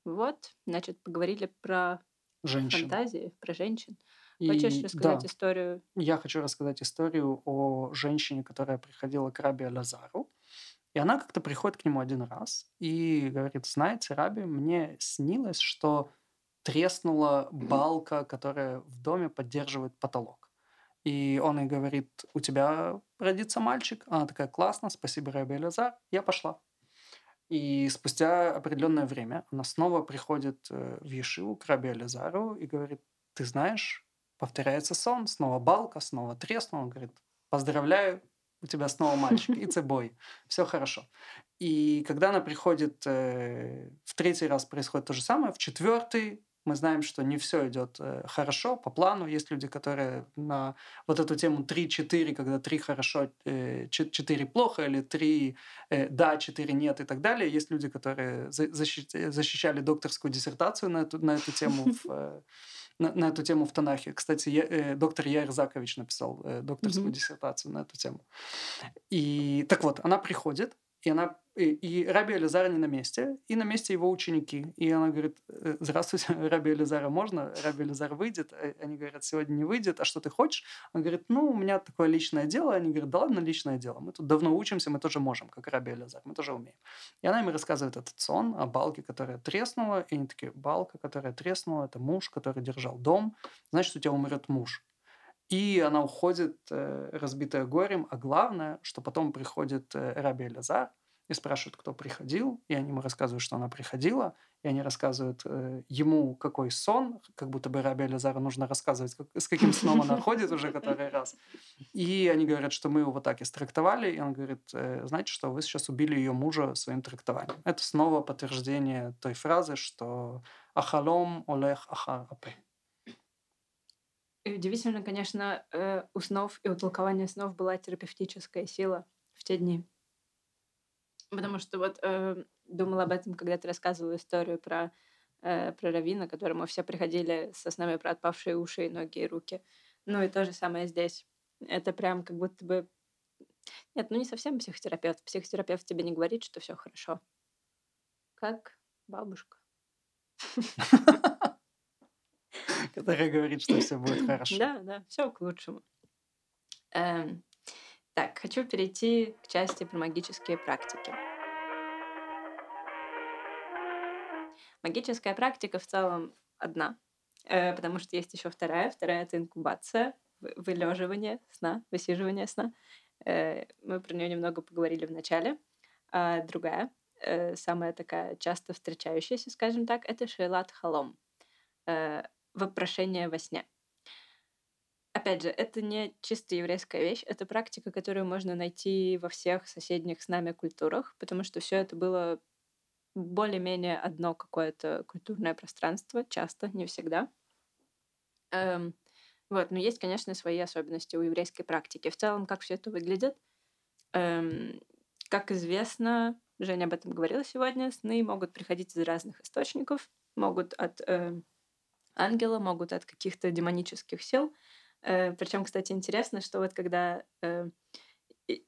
вот, значит, поговорили про женщин. фантазии, про женщин. И, Хочешь рассказать да, историю? Я хочу рассказать историю о женщине, которая приходила к Раби Лазару и она как-то приходит к нему один раз и говорит, знаете, Раби, мне снилось, что треснула балка, которая в доме поддерживает потолок. И он ей говорит, у тебя родится мальчик. Она такая, классно, спасибо, Раби Элязар, я пошла. И спустя определенное время она снова приходит э, в Ешиву к Раби Элязару и говорит, ты знаешь, повторяется сон, снова балка, снова треснула. Он говорит, поздравляю, у тебя снова мальчик, и цебой, все хорошо. И когда она приходит, э, в третий раз происходит то же самое, в четвертый мы знаем, что не все идет э, хорошо, по плану. Есть люди, которые на вот эту тему 3-4, когда 3 хорошо, э, 4 плохо, или 3 э, да, 4 нет и так далее. Есть люди, которые защищали докторскую диссертацию на эту, на эту тему в э, на, на эту тему в Танахе. Кстати, я, э, доктор Яир Закович написал э, докторскую mm-hmm. диссертацию на эту тему. И так вот, она приходит, и она и, и Раби Элизар не на месте, и на месте его ученики. И она говорит, «Э, здравствуйте, Раби Элизара можно? Раби Элизар выйдет? Э, они говорят, сегодня не выйдет, а что ты хочешь? Он говорит, ну, у меня такое личное дело. Они говорят, да ладно, личное дело. Мы тут давно учимся, мы тоже можем, как Раби Элизар, мы тоже умеем. И она им рассказывает этот сон о балке, которая треснула. И они такие, балка, которая треснула, это муж, который держал дом. Значит, у тебя умрет муж. И она уходит, э, разбитая горем, а главное, что потом приходит э, Раби Элязар и спрашивают, кто приходил, и они ему рассказывают, что она приходила, и они рассказывают э, ему, какой сон, как будто бы Раби Элязару нужно рассказывать, с каким сном она ходит уже который раз. И они говорят, что мы его вот так истрактовали, и он говорит, знаете что, вы сейчас убили ее мужа своим трактованием. Это снова подтверждение той фразы, что «Ахалом олех ахар апе». И удивительно, конечно, э, у снов и у толкования снов была терапевтическая сила в те дни. Потому что вот э, думала об этом, когда ты рассказывала историю про, э, про Равина, к которому все приходили со снами про отпавшие уши, и ноги и руки. Ну и то же самое здесь. Это прям как будто бы... Нет, ну не совсем психотерапевт. Психотерапевт тебе не говорит, что все хорошо. Как бабушка. Которая говорит, что все будет хорошо. Да, да, все к лучшему. Эм, так, хочу перейти к части про магические практики. Магическая практика в целом одна, э, потому что есть еще вторая. Вторая — это инкубация, вылеживание сна, высиживание сна. Э, мы про нее немного поговорили в начале. А другая, э, самая такая часто встречающаяся, скажем так, это шейлат халом, вопрошение во сне. Опять же, это не чисто еврейская вещь, это практика, которую можно найти во всех соседних с нами культурах, потому что все это было более-менее одно какое-то культурное пространство, часто, не всегда. Эм, вот, но есть, конечно, свои особенности у еврейской практики. В целом, как все это выглядит? Эм, как известно, Женя об этом говорила сегодня, сны могут приходить из разных источников, могут от э, ангела, могут от каких-то демонических сил. Э, Причем, кстати, интересно, что вот когда э,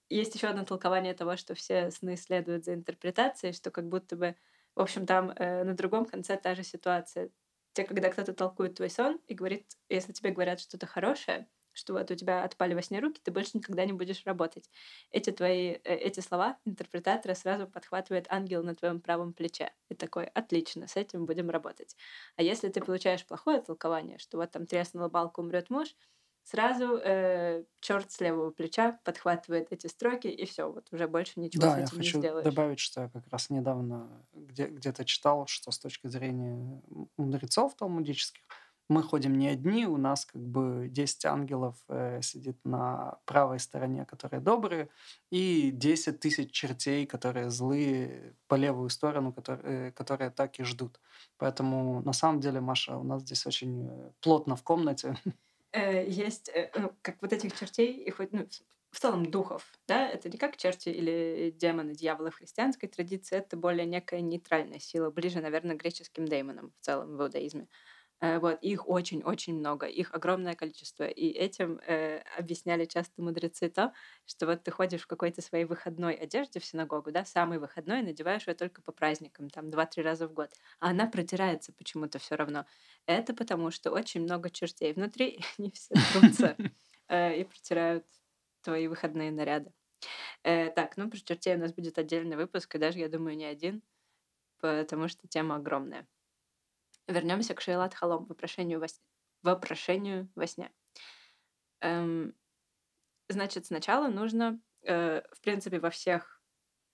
есть еще одно толкование того, что все сны следуют за интерпретацией, что как будто бы, в общем, там э, на другом конце та же ситуация. Те, когда кто-то толкует твой сон и говорит, если тебе говорят что-то хорошее, что вот у тебя отпали во сне руки, ты больше никогда не будешь работать. Эти твои, э, эти слова интерпретатора сразу подхватывает ангел на твоем правом плече. И такой, отлично, с этим будем работать. А если ты получаешь плохое толкование, что вот там треснула балка, умрет муж, сразу э, черт с левого плеча подхватывает эти строки, и все, вот уже больше ничего да, с этим не сделаешь. Да, я хочу добавить, что я как раз недавно где- где-то читал, что с точки зрения мудрецов талмудических, мы ходим не одни, у нас как бы 10 ангелов э, сидит на правой стороне, которые добрые, и 10 тысяч чертей, которые злые по левую сторону, которые, э, которые так и ждут. Поэтому на самом деле, Маша, у нас здесь очень э, плотно в комнате. Э, есть, э, как вот этих чертей, и хоть, ну, в целом духов, да, это не как черти или демоны, дьяволы в христианской традиции, это более некая нейтральная сила, ближе, наверное, к греческим демонам в целом в иудаизме. Вот, их очень-очень много, их огромное количество. И этим э, объясняли часто мудрецы то, что вот ты ходишь в какой-то своей выходной одежде в синагогу, да, самый выходной, надеваешь ее только по праздникам, там, два-три раза в год, а она протирается почему-то все равно. Это потому, что очень много чертей внутри, и они все трутся э, и протирают твои выходные наряды. Э, так, ну, про чертей у нас будет отдельный выпуск, и даже, я думаю, не один, потому что тема огромная. Вернемся к Шейлат Халом, вопрошению во, вопрошению во сне. Эм, значит, сначала нужно, э, в принципе, во всех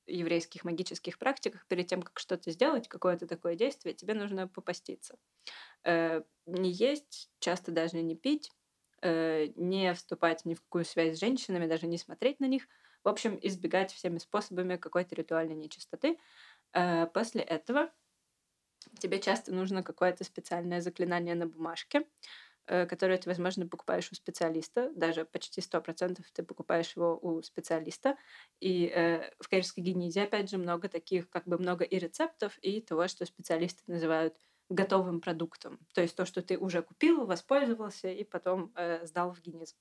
еврейских магических практиках, перед тем, как что-то сделать, какое-то такое действие, тебе нужно попаститься. Э, не есть, часто даже не пить, э, не вступать ни в какую связь с женщинами, даже не смотреть на них. В общем, избегать всеми способами какой-то ритуальной нечистоты. Э, после этого тебе часто нужно какое-то специальное заклинание на бумажке, э, которое ты, возможно, покупаешь у специалиста, даже почти 100% ты покупаешь его у специалиста. И э, в кайрской генизе, опять же, много таких, как бы много и рецептов, и того, что специалисты называют готовым продуктом. То есть то, что ты уже купил, воспользовался и потом э, сдал в гениз.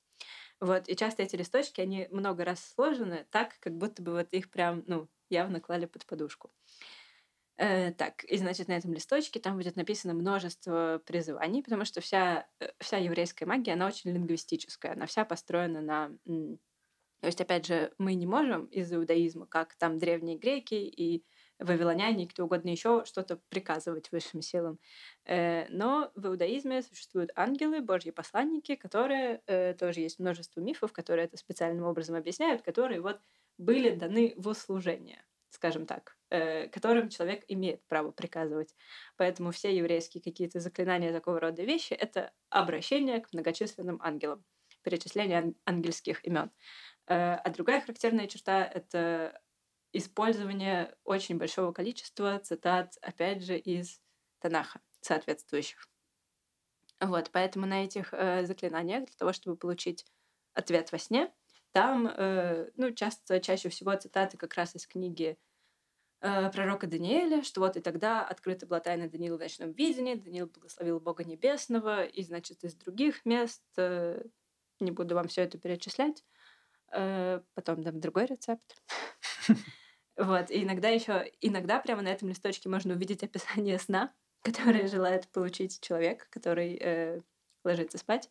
Вот. И часто эти листочки, они много раз сложены так, как будто бы вот их прям, ну, явно клали под подушку. Э, так, и значит, на этом листочке там будет написано множество призываний, потому что вся, э, вся еврейская магия, она очень лингвистическая, она вся построена на... То есть, опять же, мы не можем из иудаизма, как там древние греки и вавилоняне и кто угодно еще что-то приказывать высшим силам. Э, но в иудаизме существуют ангелы, божьи посланники, которые э, тоже есть множество мифов, которые это специальным образом объясняют, которые вот были даны в услужение, скажем так, э, которым человек имеет право приказывать. Поэтому все еврейские какие-то заклинания такого рода вещи — это обращение к многочисленным ангелам, перечисление ангельских имен. А другая характерная черта — это использование очень большого количества цитат, опять же, из Танаха соответствующих. Вот, поэтому на этих э, заклинаниях для того, чтобы получить ответ во сне, там, э, ну, часто, чаще всего цитаты как раз из книги э, пророка Даниэля, что вот и тогда открыта была тайна Даниила в ночном видении, Даниил благословил Бога Небесного, и, значит, из других мест, э, не буду вам все это перечислять, э, потом дам другой рецепт. Вот, и иногда еще, иногда прямо на этом листочке можно увидеть описание сна, которое желает получить человек, который э, ложится спать.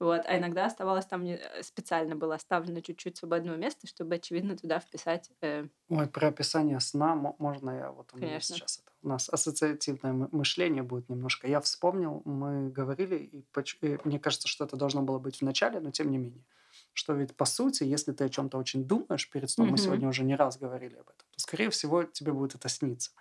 Вот, а иногда оставалось там не, э, специально было оставлено чуть-чуть свободного места, чтобы очевидно туда вписать. Э... Ой, про описание сна можно я вот у меня сейчас это. У нас ассоциативное мышление будет немножко. Я вспомнил, мы говорили, и, и мне кажется, что это должно было быть в начале, но тем не менее что ведь по сути, если ты о чем-то очень думаешь перед сном, mm-hmm. мы сегодня уже не раз говорили об этом, то, скорее всего, тебе будет это сниться.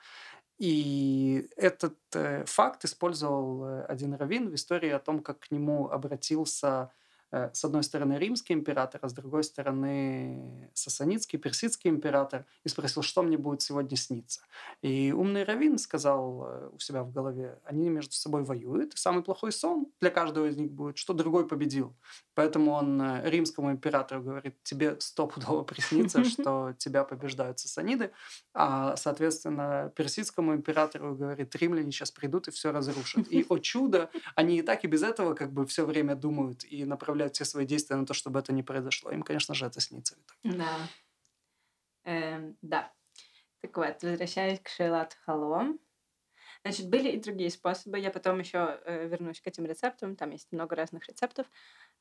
И этот э, факт использовал э, один раввин в истории о том, как к нему обратился с одной стороны римский император, а с другой стороны сасанитский, персидский император, и спросил, что мне будет сегодня сниться. И умный раввин сказал э, у себя в голове, они между собой воюют, и самый плохой сон для каждого из них будет, что другой победил. Поэтому он э, римскому императору говорит, тебе стопудово приснится, что тебя побеждают сасаниды, а, соответственно, персидскому императору говорит, римляне сейчас придут и все разрушат. И, о чудо, они и так и без этого как бы все время думают и направляют направляют все свои действия на то, чтобы это не произошло. Им, конечно же, это снится. Да. Эм, да. Так вот, возвращаясь к Шейлат Халом. Значит, были и другие способы. Я потом еще э, вернусь к этим рецептам. Там есть много разных рецептов.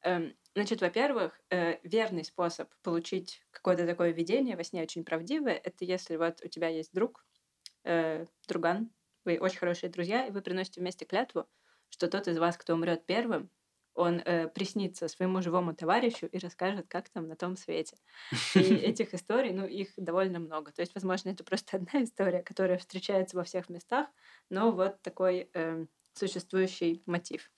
Эм, значит, во-первых, э, верный способ получить какое-то такое видение во сне очень правдивое, это если вот у тебя есть друг, э, друган, вы очень хорошие друзья, и вы приносите вместе клятву, что тот из вас, кто умрет первым, он э, приснится своему живому товарищу и расскажет, как там на том свете. И этих историй, ну, их довольно много. То есть, возможно, это просто одна история, которая встречается во всех местах, но вот такой э, существующий мотив.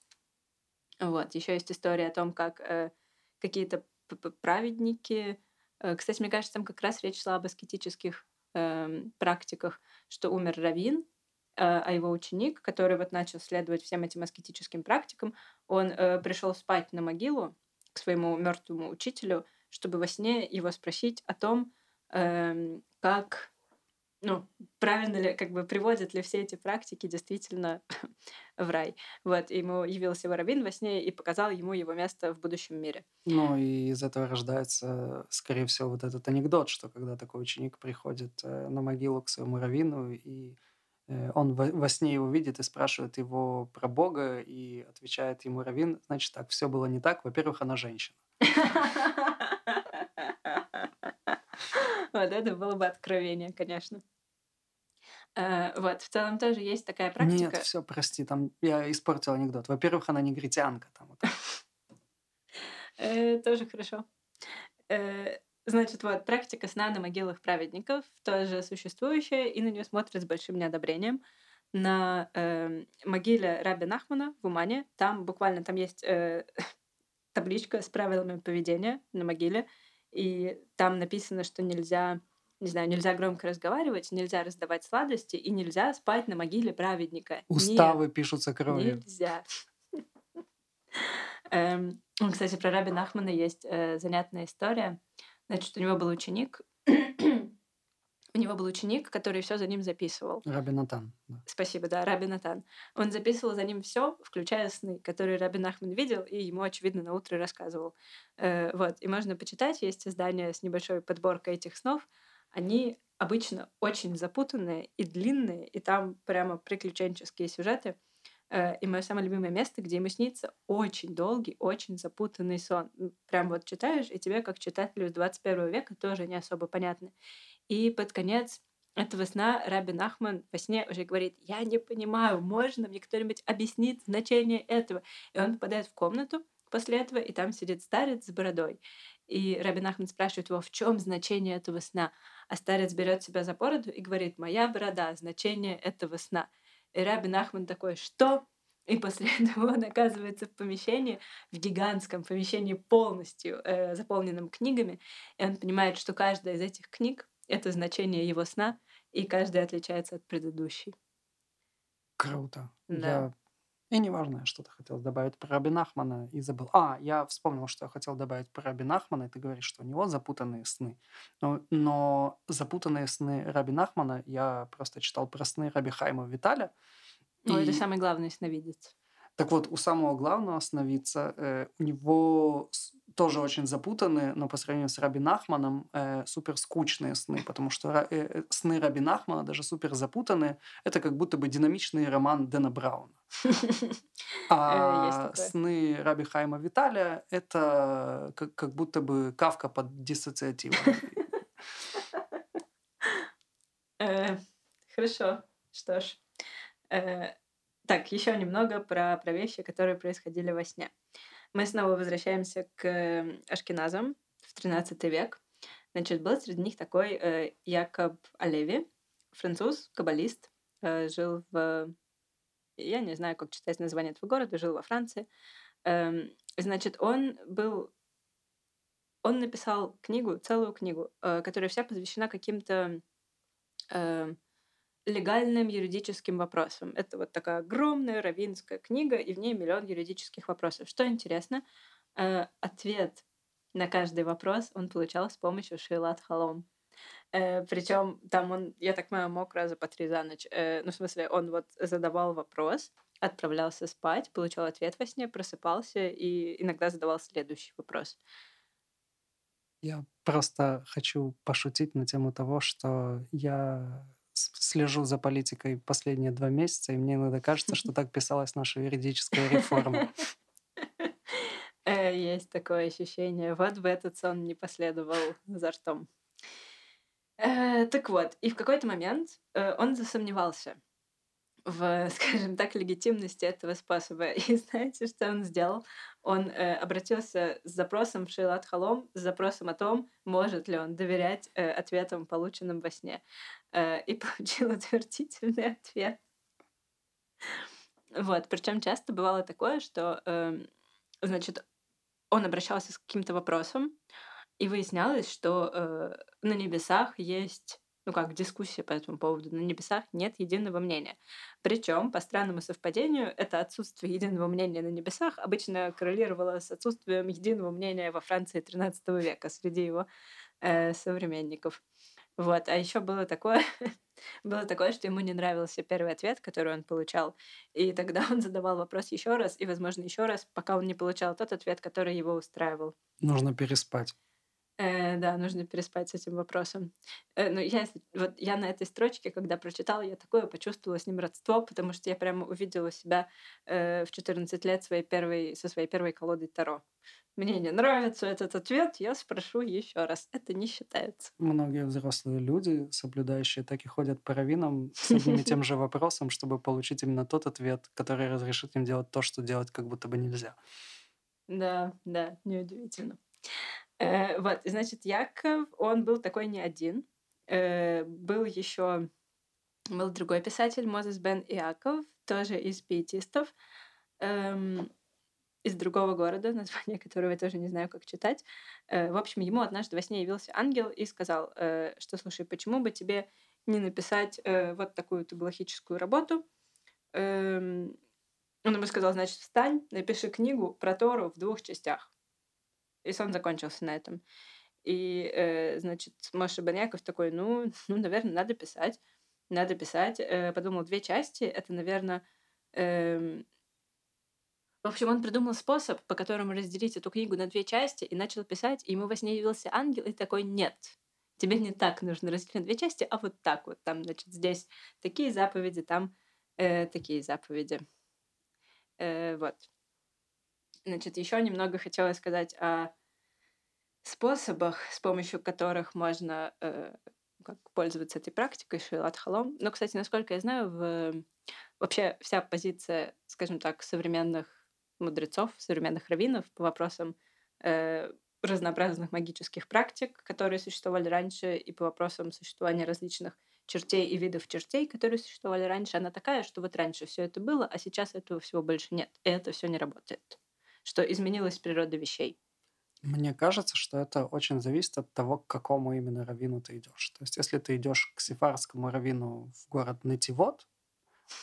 Вот. Еще есть история о том, как э, какие-то праведники... Э, кстати, мне кажется, там как раз речь шла об аскетических э, практиках, что умер Равин, а, а его ученик, который вот начал следовать всем этим аскетическим практикам, он э, пришел спать на могилу к своему мертвому учителю, чтобы во сне его спросить о том, э, как, ну, правильно ли, как бы приводят ли все эти практики действительно в рай. Вот, и ему явился Воробин во сне и показал ему его место в будущем мире. Ну, и из этого рождается, скорее всего, вот этот анекдот, что когда такой ученик приходит э, на могилу к своему раввину и он во, во сне его видит и спрашивает его про Бога, и отвечает ему Равин, значит так, все было не так. Во-первых, она женщина. Вот это было бы откровение, конечно. Э, вот, в целом тоже есть такая практика. Нет, все, прости, там я испортил анекдот. Во-первых, она негритянка. Там, вот. Э, тоже хорошо. Значит, вот практика сна на могилах праведников тоже существующая, и на нее смотрят с большим неодобрением. На э, могиле Раби Нахмана в Умане, там буквально там есть э, табличка с правилами поведения на могиле, и там написано, что нельзя, не знаю, нельзя громко разговаривать, нельзя раздавать сладости и нельзя спать на могиле праведника. Уставы Нет, пишутся кровью. Нельзя. Эм, кстати, про Раби Нахмана есть э, занятная история. Значит, у него был ученик, у него был ученик, который все за ним записывал. Раби Натан. Да. Спасибо, да, Раби Натан. Он записывал за ним все, включая сны, которые Раби Нахман видел, и ему, очевидно, на утро рассказывал. Э, вот, и можно почитать, есть издание с небольшой подборкой этих снов. Они обычно очень запутанные и длинные, и там прямо приключенческие сюжеты. Э, и мое самое любимое место, где ему снится очень долгий, очень запутанный сон. Прям вот читаешь, и тебе, как читателю из 21 века, тоже не особо понятно. И под конец этого сна Раби Нахман во сне уже говорит, я не понимаю, можно мне кто-нибудь объяснить значение этого? И он попадает в комнату после этого, и там сидит старец с бородой. И Раби Нахман спрашивает его, в чем значение этого сна? А старец берет себя за бороду и говорит, моя борода, значение этого сна. И Раби Нахман такой, что? И после этого он оказывается в помещении, в гигантском помещении полностью э, заполненном книгами. И он понимает, что каждая из этих книг — это значение его сна, и каждая отличается от предыдущей. Круто. Да. Я... И неважно, я что-то хотел добавить про Раби Нахмана и забыл. А, я вспомнил, что я хотел добавить про Раби Нахмана, и ты говоришь, что у него запутанные сны. Но, но запутанные сны Раби Нахмана я просто читал про сны Раби Хайма Виталя, ну, и... это самый главный сновидец. Так вот, у самого главного сновидца э, у него тоже очень запутанные, но по сравнению с Раби Нахманом э, супер скучные сны, потому что э, э, сны Раби Нахмана даже супер запутанные. Это как будто бы динамичный роман Дэна Брауна. Э, а сны Раби Хайма Виталия — это как, как будто бы кавка под диссоциативом. Э, хорошо. Что ж. Э, так, еще немного про, про вещи, которые происходили во сне. Мы снова возвращаемся к эм, Ашкеназам в 13 век. Значит, был среди них такой э, Якоб Алеви, француз, каббалист, э, жил в... Я не знаю, как читать название этого города, жил во Франции. Э, значит, он был... Он написал книгу, целую книгу, э, которая вся посвящена каким-то... Э, легальным юридическим вопросам. Это вот такая огромная равинская книга, и в ней миллион юридических вопросов. Что интересно, э, ответ на каждый вопрос он получал с помощью Шейлат Халом. Э, причем там он, я так понимаю, мог раза по три за ночь. Э, ну, в смысле, он вот задавал вопрос, отправлялся спать, получал ответ во сне, просыпался и иногда задавал следующий вопрос. Я просто хочу пошутить на тему того, что я слежу за политикой последние два месяца, и мне иногда кажется, что так писалась наша юридическая реформа. Э, есть такое ощущение. Вот в этот сон не последовал за ртом. Э, так вот, и в какой-то момент э, он засомневался в, скажем так, легитимности этого способа. И знаете, что он сделал? Он э, обратился с запросом в Шейлат Халом, с запросом о том, может ли он доверять э, ответам, полученным во сне. Э, и получил утвердительный ответ. Вот, причем часто бывало такое, что, э, значит, он обращался с каким-то вопросом, и выяснялось, что э, на небесах есть ну как, дискуссия по этому поводу. На небесах нет единого мнения. Причем, по странному совпадению, это отсутствие единого мнения на небесах обычно коррелировало с отсутствием единого мнения во Франции XIII века среди его э, современников. Вот. А еще было такое, было такое, что ему не нравился первый ответ, который он получал. И тогда он задавал вопрос еще раз, и, возможно, еще раз, пока он не получал тот ответ, который его устраивал. Нужно переспать. Э, да, нужно переспать с этим вопросом. Э, ну, я, вот я на этой строчке, когда прочитала, я такое почувствовала с ним родство, потому что я прямо увидела себя э, в 14 лет своей первой, со своей первой колодой Таро. Мне не нравится этот ответ, я спрошу еще раз. Это не считается. Многие взрослые люди, соблюдающие, так и ходят по раввинам с одним и тем же вопросом, чтобы получить именно тот ответ, который разрешит им делать то, что делать как будто бы нельзя. Да, да, неудивительно. Э, вот, значит, Яков, он был такой не один. Э, был еще был другой писатель, Мозес Бен Иаков, тоже из пиетистов, эм, из другого города, название которого я тоже не знаю, как читать. Э, в общем, ему однажды во сне явился ангел и сказал, э, что, слушай, почему бы тебе не написать э, вот такую тубулахическую работу? Эм, он ему сказал, значит, встань, напиши книгу про Тору в двух частях. И сон закончился на этом. И, э, значит, Маша Баняков такой, ну, ну, наверное, надо писать. Надо писать. Э, подумал, две части, это, наверное... Э, в общем, он придумал способ, по которому разделить эту книгу на две части, и начал писать, и ему во сне явился ангел, и такой, нет, тебе не так нужно разделить на две части, а вот так вот. Там, значит, здесь такие заповеди, там э, такие заповеди. Э, вот. Значит, еще немного хотела сказать о способах, с помощью которых можно э, как пользоваться этой практикой Шилат Халом. Но, кстати, насколько я знаю, в... вообще вся позиция, скажем так, современных мудрецов, современных раввинов по вопросам э, разнообразных магических практик, которые существовали раньше, и по вопросам существования различных чертей и видов чертей, которые существовали раньше, она такая, что вот раньше все это было, а сейчас этого всего больше нет, и это все не работает. Что изменилась природа вещей. Мне кажется, что это очень зависит от того, к какому именно раввину ты идешь. То есть, если ты идешь к сефарскому раввину в город Нетивот,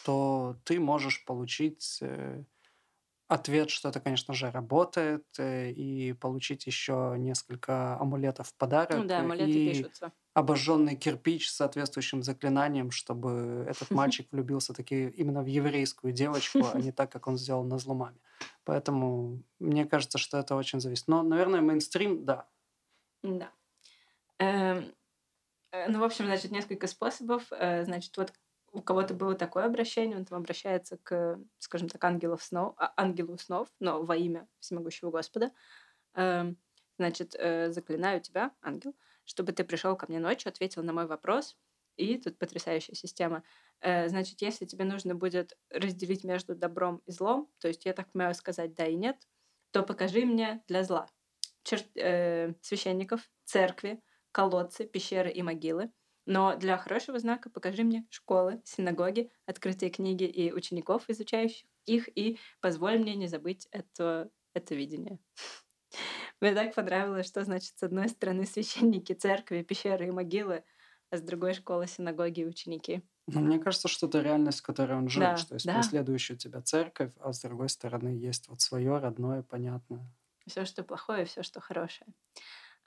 то ты можешь получить э, ответ, что это, конечно же, работает, э, и получить еще несколько амулетов в подарок. Ну да, амулеты и пишутся. обожженный кирпич с соответствующим заклинанием, чтобы этот мальчик влюбился таки именно в еврейскую девочку, а не так, как он сделал на зломаме. Поэтому мне кажется, что это очень зависит. Но, наверное, мейнстрим, да. Да. Эм, э, ну, в общем, значит, несколько способов. Э, значит, вот у кого-то было такое обращение, он там обращается к, скажем так, ангелов снов, а, ангелу снов, но во имя всемогущего Господа. Эм, значит, э, заклинаю тебя, ангел, чтобы ты пришел ко мне ночью, ответил на мой вопрос. И тут потрясающая система. Э, значит, если тебе нужно будет разделить между добром и злом, то есть я так умею сказать да и нет, то покажи мне для зла чер... э, священников, церкви, колодцы, пещеры и могилы. Но для хорошего знака покажи мне школы, синагоги, открытые книги и учеников, изучающих их, и позволь мне не забыть это, это видение. Мне так понравилось, что значит с одной стороны священники, церкви, пещеры и могилы, а с другой школы, синагоги и ученики. Но мне кажется, что это реальность, в которой он живет, да, что есть да. преследующая тебя церковь, а с другой стороны есть вот свое родное, понятное. Все, что плохое, все, что хорошее.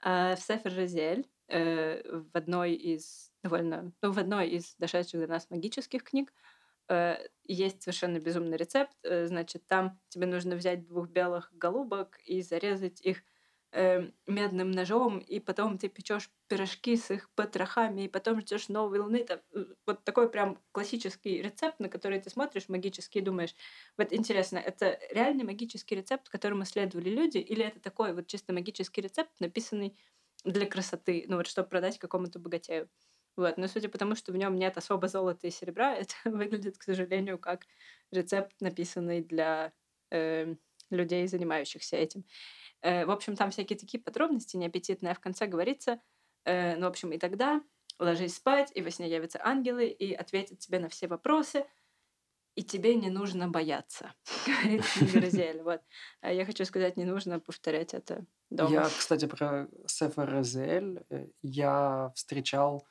А в Сефер Розель, э, в одной из довольно, ну, в одной из дошедших до нас магических книг, э, есть совершенно безумный рецепт. Э, значит, там тебе нужно взять двух белых голубок и зарезать их э, медным ножом, и потом ты печешь пирожки с их потрохами, и потом ждешь новой луны. Там, э, вот такой прям классический рецепт, на который ты смотришь магически и думаешь, вот интересно, это реальный магический рецепт, которому следовали люди, или это такой вот чисто магический рецепт, написанный для красоты, ну вот чтобы продать какому-то богатею. Вот. Но судя по тому, что в нем нет особо золота и серебра, это выглядит, к сожалению, как рецепт, написанный для э, людей, занимающихся этим. Э, в общем, там всякие такие подробности неаппетитные, а в конце говорится, э, ну, в общем, и тогда ложись спать, и во сне явятся ангелы и ответят тебе на все вопросы, и тебе не нужно бояться, говорит Розель. Вот. А я хочу сказать, не нужно повторять это дома. Я, кстати, про Сефа Розель э, я встречал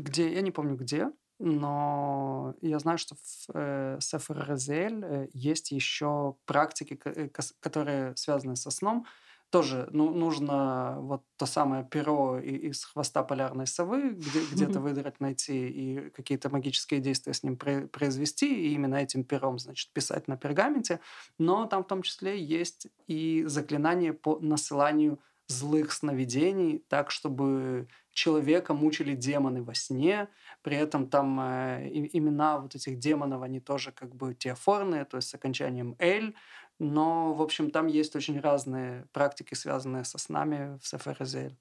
где, я не помню где, но я знаю, что в э, СФРЗЛ э, есть еще практики, э, которые связаны со сном. Тоже ну, нужно вот то самое перо из хвоста полярной совы где, где-то выдрать, найти и какие-то магические действия с ним произвести, и именно этим пером, значит, писать на пергаменте. Но там в том числе есть и заклинание по насыланию злых сновидений, так, чтобы человека мучили демоны во сне, при этом там э, имена вот этих демонов, они тоже как бы теофорные, то есть с окончанием «эль», но, в общем, там есть очень разные практики, связанные со снами в Сеферезель.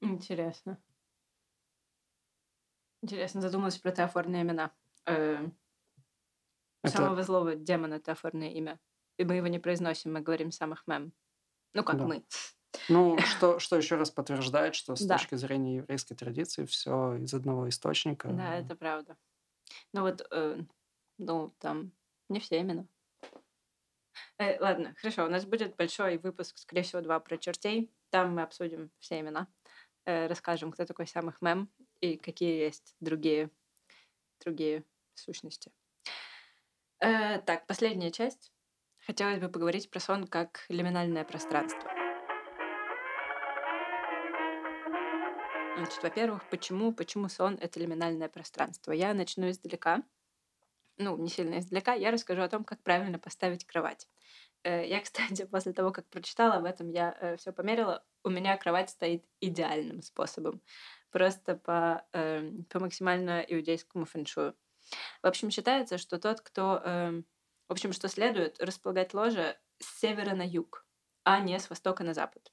Интересно. Интересно, задумалась про теофорные имена. Э, Это... Самого злого демона теофорное имя. И мы его не произносим, мы говорим самых мем. Ну, как да. мы. Ну, что, что еще раз подтверждает, что с да. точки зрения еврейской традиции все из одного источника. Да, это правда. Ну вот, э, ну, там не все именно. Э, ладно, хорошо, у нас будет большой выпуск, скорее всего, два про чертей. Там мы обсудим все имена, э, расскажем, кто такой самых мем и какие есть другие, другие сущности. Э, так, последняя часть. Хотелось бы поговорить про сон как лиминальное пространство. Значит, во-первых, почему, почему сон — это лиминальное пространство? Я начну издалека. Ну, не сильно издалека. Я расскажу о том, как правильно поставить кровать. Э, я, кстати, после того, как прочитала об этом, я э, все померила. У меня кровать стоит идеальным способом. Просто по, э, по максимально иудейскому фэншую. В общем, считается, что тот, кто... Э, в общем, что следует располагать ложе с севера на юг, а не с востока на запад.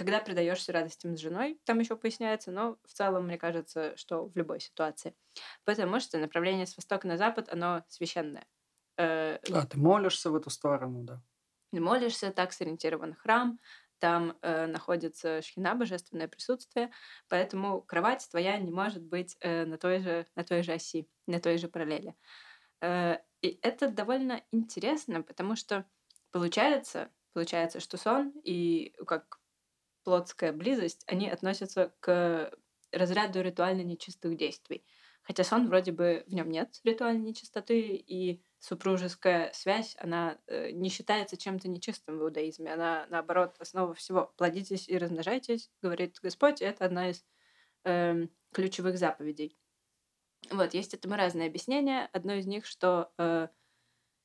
Когда предаешься радостям с женой, там еще поясняется, но в целом, мне кажется, что в любой ситуации. Потому что направление с востока на запад, оно священное. Э, а, ты молишься в эту сторону, да. Молишься, так сориентирован храм, там э, находится шхина, божественное присутствие, поэтому кровать твоя не может быть э, на, той же, на той же оси, на той же параллели. Э, и это довольно интересно, потому что получается, получается, что сон и как плотская близость, они относятся к разряду ритуально нечистых действий. Хотя сон вроде бы в нем нет ритуальной нечистоты, и супружеская связь, она э, не считается чем-то нечистым в иудаизме. Она, наоборот, основа всего. Плодитесь и размножайтесь, говорит Господь. Это одна из э, ключевых заповедей. Вот, есть этому разные объяснения. Одно из них, что э,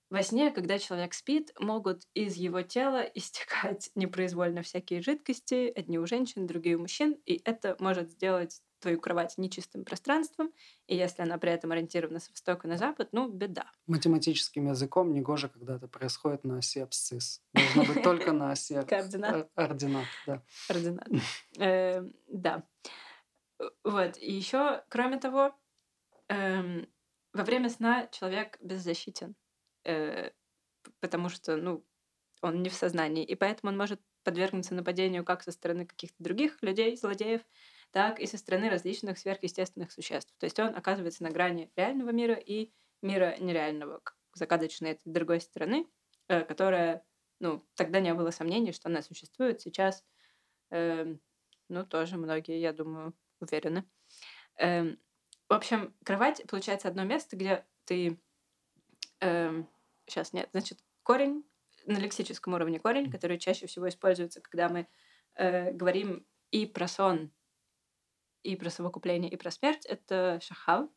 во сне, когда человек спит, могут из его тела истекать непроизвольно всякие жидкости, одни у женщин, другие у мужчин, и это может сделать твою кровать нечистым пространством, и если она при этом ориентирована с востока на запад, ну, беда. Математическим языком негоже, когда это происходит на оси абсцисс. Должно быть только на оси координат. Ординат, да. Ординат. Эм, да. Вот. И еще, кроме того, эм, во время сна человек беззащитен, э, потому что, ну, он не в сознании, и поэтому он может подвергнуться нападению как со стороны каких-то других людей, злодеев, так и со стороны различных сверхъестественных существ. То есть он оказывается на грани реального мира и мира нереального, загадочной этой другой стороны, э, которая, ну, тогда не было сомнений, что она существует. Сейчас, э, ну, тоже многие, я думаю, уверены. Э, в общем, кровать, получается, одно место, где ты... Э, сейчас нет, значит, корень, на лексическом уровне корень, который чаще всего используется, когда мы э, говорим и про сон, и про совокупление, и про смерть, это шахав,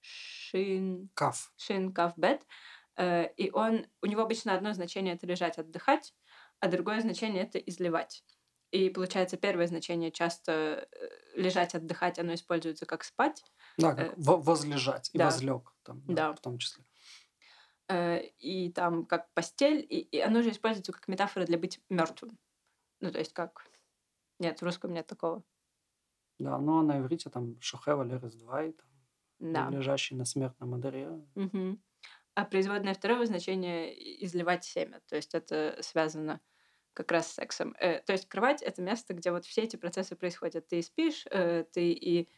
шин... Каф. Шин каф бет. Э, и он, у него обычно одно значение — это лежать, отдыхать, а другое значение — это изливать. И получается, первое значение часто э, лежать, отдыхать, оно используется как спать. Да, как э, возлежать и да. возлег, там, да, да. в том числе. И там как постель, и, и оно же используется как метафора для быть мертвым. Ну, то есть как... Нет, в русском нет такого. Да, а на иврите там Шухева Лерес 2, и там да. лежащий на смертном одре. Угу. А производное второго значения изливать семя. То есть это связано как раз с сексом. Э, то есть кровать это место, где вот все эти процессы происходят. Ты спишь, э, ты и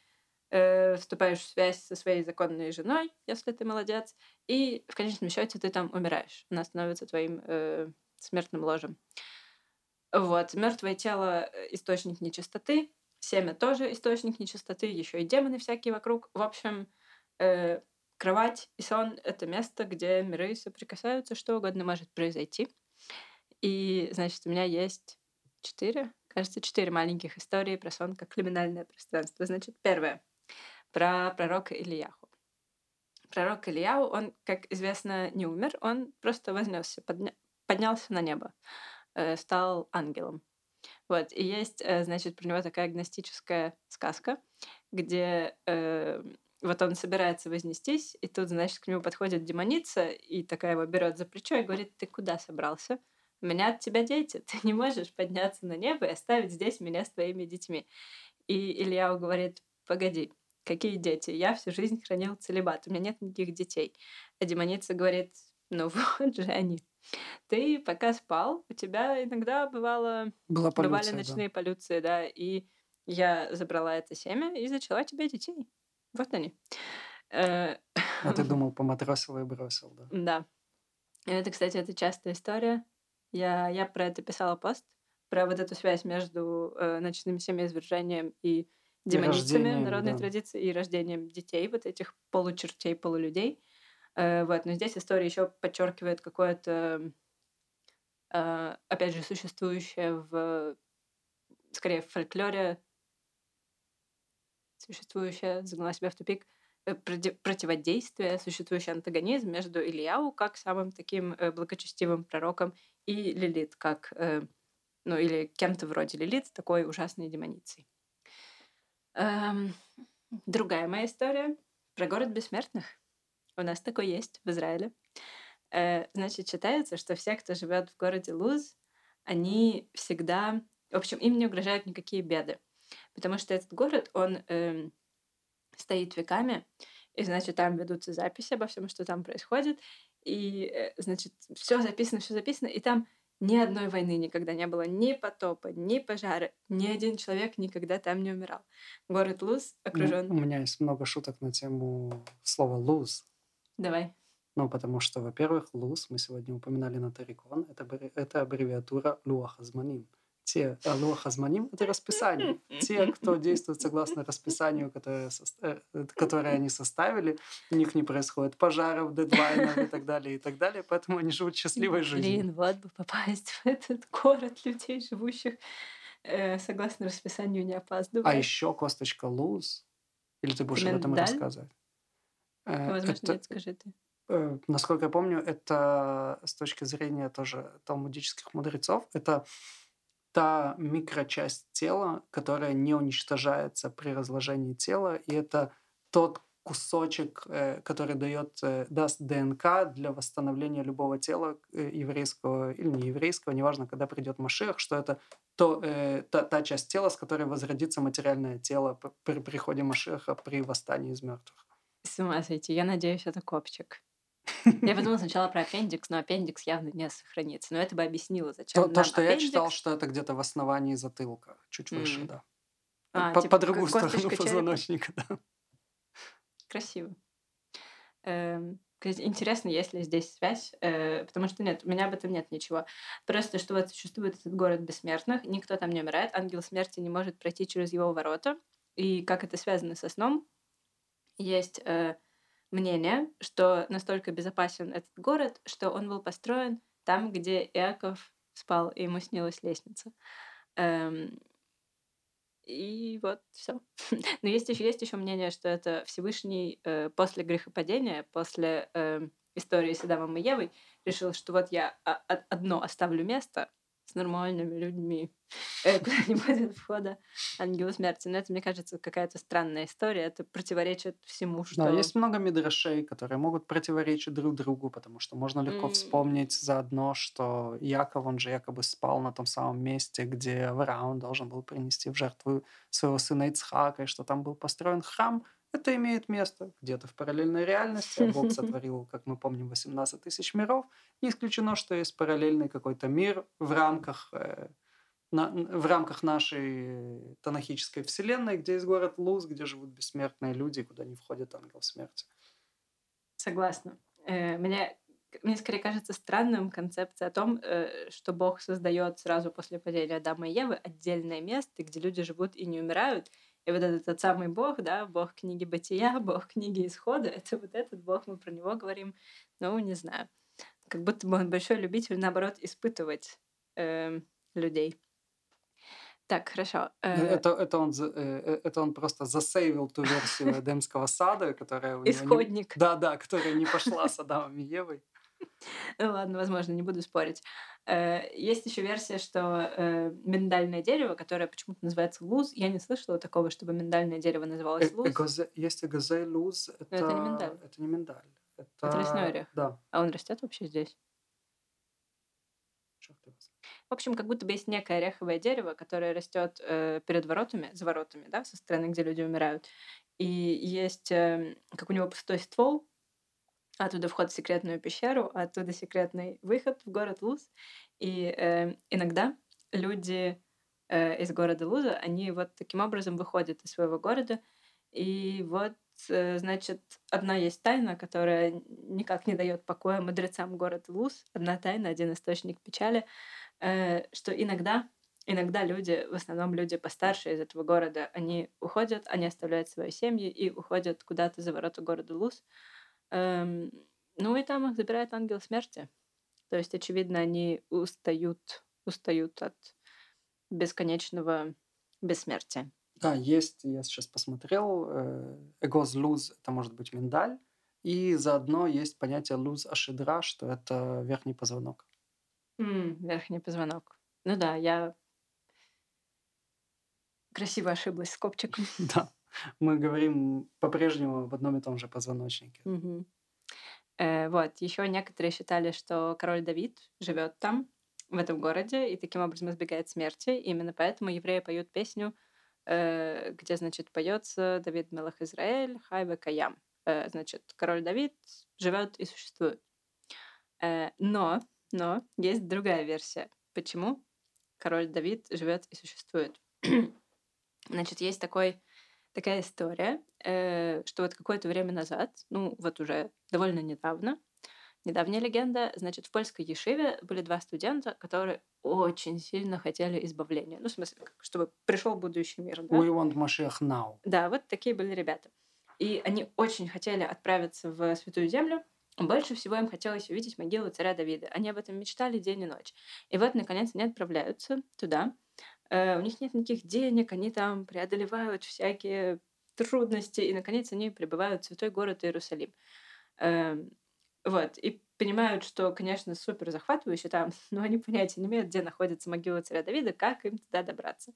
э, вступаешь в связь со своей законной женой, если ты молодец, и в конечном счете ты там умираешь. Она становится твоим э, смертным ложем. Вот. Мертвое тело э, источник нечистоты, Семя тоже источник нечистоты, еще и демоны всякие вокруг. В общем, э, кровать и сон — это место, где миры соприкасаются, что угодно может произойти. И, значит, у меня есть четыре, кажется, четыре маленьких истории про сон как криминальное пространство. Значит, первое — про пророка Ильяху. Пророк Ильяу, он, как известно, не умер, он просто вознесся, подня... поднялся на небо, э, стал ангелом. Вот, и есть, э, значит, про него такая агностическая сказка, где э, вот он собирается вознестись, и тут, значит, к нему подходит демоница, и такая его берет за плечо и говорит, ты куда собрался? У меня от тебя дети, ты не можешь подняться на небо и оставить здесь меня с твоими детьми. И Илья говорит, погоди, какие дети? Я всю жизнь хранил целебат, у меня нет никаких детей. А демоница говорит, ну вот же они. Ты пока спал, у тебя иногда бывало, Была полюция, бывали ночные да. полюции, да, и я забрала это семя и зачала тебе детей. Вот они. Э, а ты думал, поматросил и бросил, да? Да. Это, кстати, это частая история. Я, я про это писала пост, про вот эту связь между э, ночным семяизвержением и демоницами народной да. традиции и рождением детей, вот этих получертей, полулюдей. Э, вот, но здесь история еще подчеркивает какое-то, э, опять же, существующее в, скорее, в фольклоре, существующее, загнала себя в тупик, э, противодействие, существующий антагонизм между Ильяу как самым таким благочестивым пророком и Лилит как, ну или кем-то вроде Лилит, такой ужасной демоницей. Эм, другая моя история про город бессмертных. У нас такой есть в Израиле. Э, значит, считается, что все, кто живет в городе Луз, они всегда В общем, им не угрожают никакие беды. Потому что этот город, он э, стоит веками, и, значит, там ведутся записи обо всем, что там происходит. И, э, значит, все записано, все записано, и там ни одной войны никогда не было, ни потопа, ни пожара, ни один человек никогда там не умирал. Город Луз окружен. Ну, у меня есть много шуток на тему слова луз. Давай. Ну, потому что, во-первых, луз, мы сегодня упоминали на Тарикон, это, это аббревиатура Луахазманим те Алох Азманим — это расписание. Те, кто действует согласно расписанию, которое, э, которое они составили, у них не происходит пожаров, дедлайнов и так далее, и так далее, поэтому они живут счастливой жизнью. Блин, вот бы попасть в этот город людей, живущих э, согласно расписанию, не опаздывая. А еще косточка луз. Или ты будешь об этом рассказывать? Э, Возможно, это, нет, скажи ты. Э, насколько я помню, это с точки зрения тоже талмудических мудрецов, это та микрочасть тела, которая не уничтожается при разложении тела, и это тот кусочек, э, который дает, э, даст ДНК для восстановления любого тела э, еврейского или не еврейского, неважно, когда придет Машех, что это то, та, та часть тела, с которой возродится материальное тело при приходе Машеха при восстании из мертвых. С ума сойти. Я надеюсь, это копчик. Я подумала сначала про аппендикс, но аппендикс явно не сохранится. Но это бы объяснило, зачем То, то что аппендикс. я читал, что это где-то в основании затылка, чуть выше, mm. да. А, по, типа, по другую сторону позвоночника, да. Красиво. Эм, интересно, есть ли здесь связь, э, потому что нет, у меня об этом нет ничего. Просто что вот существует этот город бессмертных, никто там не умирает, ангел смерти не может пройти через его ворота. И как это связано со сном, есть э, мнение, что настолько безопасен этот город, что он был построен там, где Иаков спал, и ему снилась лестница. Эм, и вот все. Но есть еще, есть еще мнение, что это Всевышний э, после грехопадения, после э, истории с Адамом и Евой, решил, что вот я одно оставлю место, с нормальными людьми, э, куда не будет входа ангела смерти. Но это, мне кажется, какая-то странная история. Это противоречит всему, что... Да, есть много мидрашей, которые могут противоречить друг другу, потому что можно легко mm. вспомнить заодно, что Яков, он же якобы спал на том самом месте, где Авраам должен был принести в жертву своего сына Ицхака, и что там был построен храм — это имеет место где-то в параллельной реальности. А Бог сотворил, как мы помним, 18 тысяч миров. Не исключено, что есть параллельный какой-то мир в рамках, э, на, в рамках нашей танахической вселенной, где есть город Луз, где живут бессмертные люди, куда не входит ангел смерти. Согласна. Э, мне, мне скорее кажется странным концепция о том, э, что Бог создает сразу после падения Адама и Евы отдельное место, где люди живут и не умирают, и вот этот тот самый Бог, да, Бог книги Бытия, Бог книги Исхода, это вот этот Бог, мы про него говорим, ну, не знаю. Как будто бы он большой любитель, наоборот, испытывать э, людей. Так, хорошо. Э, это, это, он, э, э, это он просто засейвил ту версию Эдемского сада, которая у него... Исходник. Не, да, да, которая не пошла с Адамом и Евой. Ну ладно, возможно, не буду спорить. Э, есть еще версия, что э, миндальное дерево, которое почему-то называется луз, я не слышала такого, чтобы миндальное дерево называлось э, луз. Есть эгозе луз, это... это не миндаль. Это не миндаль. Это, это лесной орех. Да. А он растет вообще здесь? В общем, как будто бы есть некое ореховое дерево, которое растет э, перед воротами, за воротами, да, со стороны, где люди умирают. И есть, э, как у него пустой ствол, Оттуда вход в секретную пещеру, оттуда секретный выход в город Луз. И э, иногда люди э, из города Луза, они вот таким образом выходят из своего города. И вот, э, значит, одна есть тайна, которая никак не дает покоя мудрецам города Луз. Одна тайна, один источник печали, э, что иногда иногда люди, в основном люди постарше из этого города, они уходят, они оставляют свои семьи и уходят куда-то за ворота города Луз, ну и там их забирает ангел смерти. То есть, очевидно, они устают, устают от бесконечного бессмертия. Да, есть, я сейчас посмотрел, эгоз луз, это может быть миндаль, и заодно есть понятие луз ашидра, что это верхний позвонок. Mm, верхний позвонок. Ну да, я красиво ошиблась с копчиком. Да мы говорим по-прежнему в одном и том же позвоночнике. Угу. Э, вот, еще некоторые считали, что король Давид живет там, в этом городе и таким образом избегает смерти. И именно поэтому евреи поют песню, э, где, значит, поется Давид Мелах Израиль, Хайве Каям. Э, значит, король Давид живет и существует. Э, но, но есть другая версия. Почему король Давид живет и существует? значит, есть такой такая история, э, что вот какое-то время назад, ну вот уже довольно недавно, недавняя легенда, значит, в польской Ешиве были два студента, которые очень сильно хотели избавления. Ну, в смысле, чтобы пришел будущий мир. Да? We want Mashiach now. Да, вот такие были ребята. И они очень хотели отправиться в Святую Землю. Больше всего им хотелось увидеть могилу царя Давида. Они об этом мечтали день и ночь. И вот, наконец, они отправляются туда. Э, у них нет никаких денег, они там преодолевают всякие трудности, и, наконец, они прибывают в святой город Иерусалим. Эм, вот, и понимают, что, конечно, супер захватывающе там, но они понятия не имеют, где находится могила царя Давида, как им туда добраться.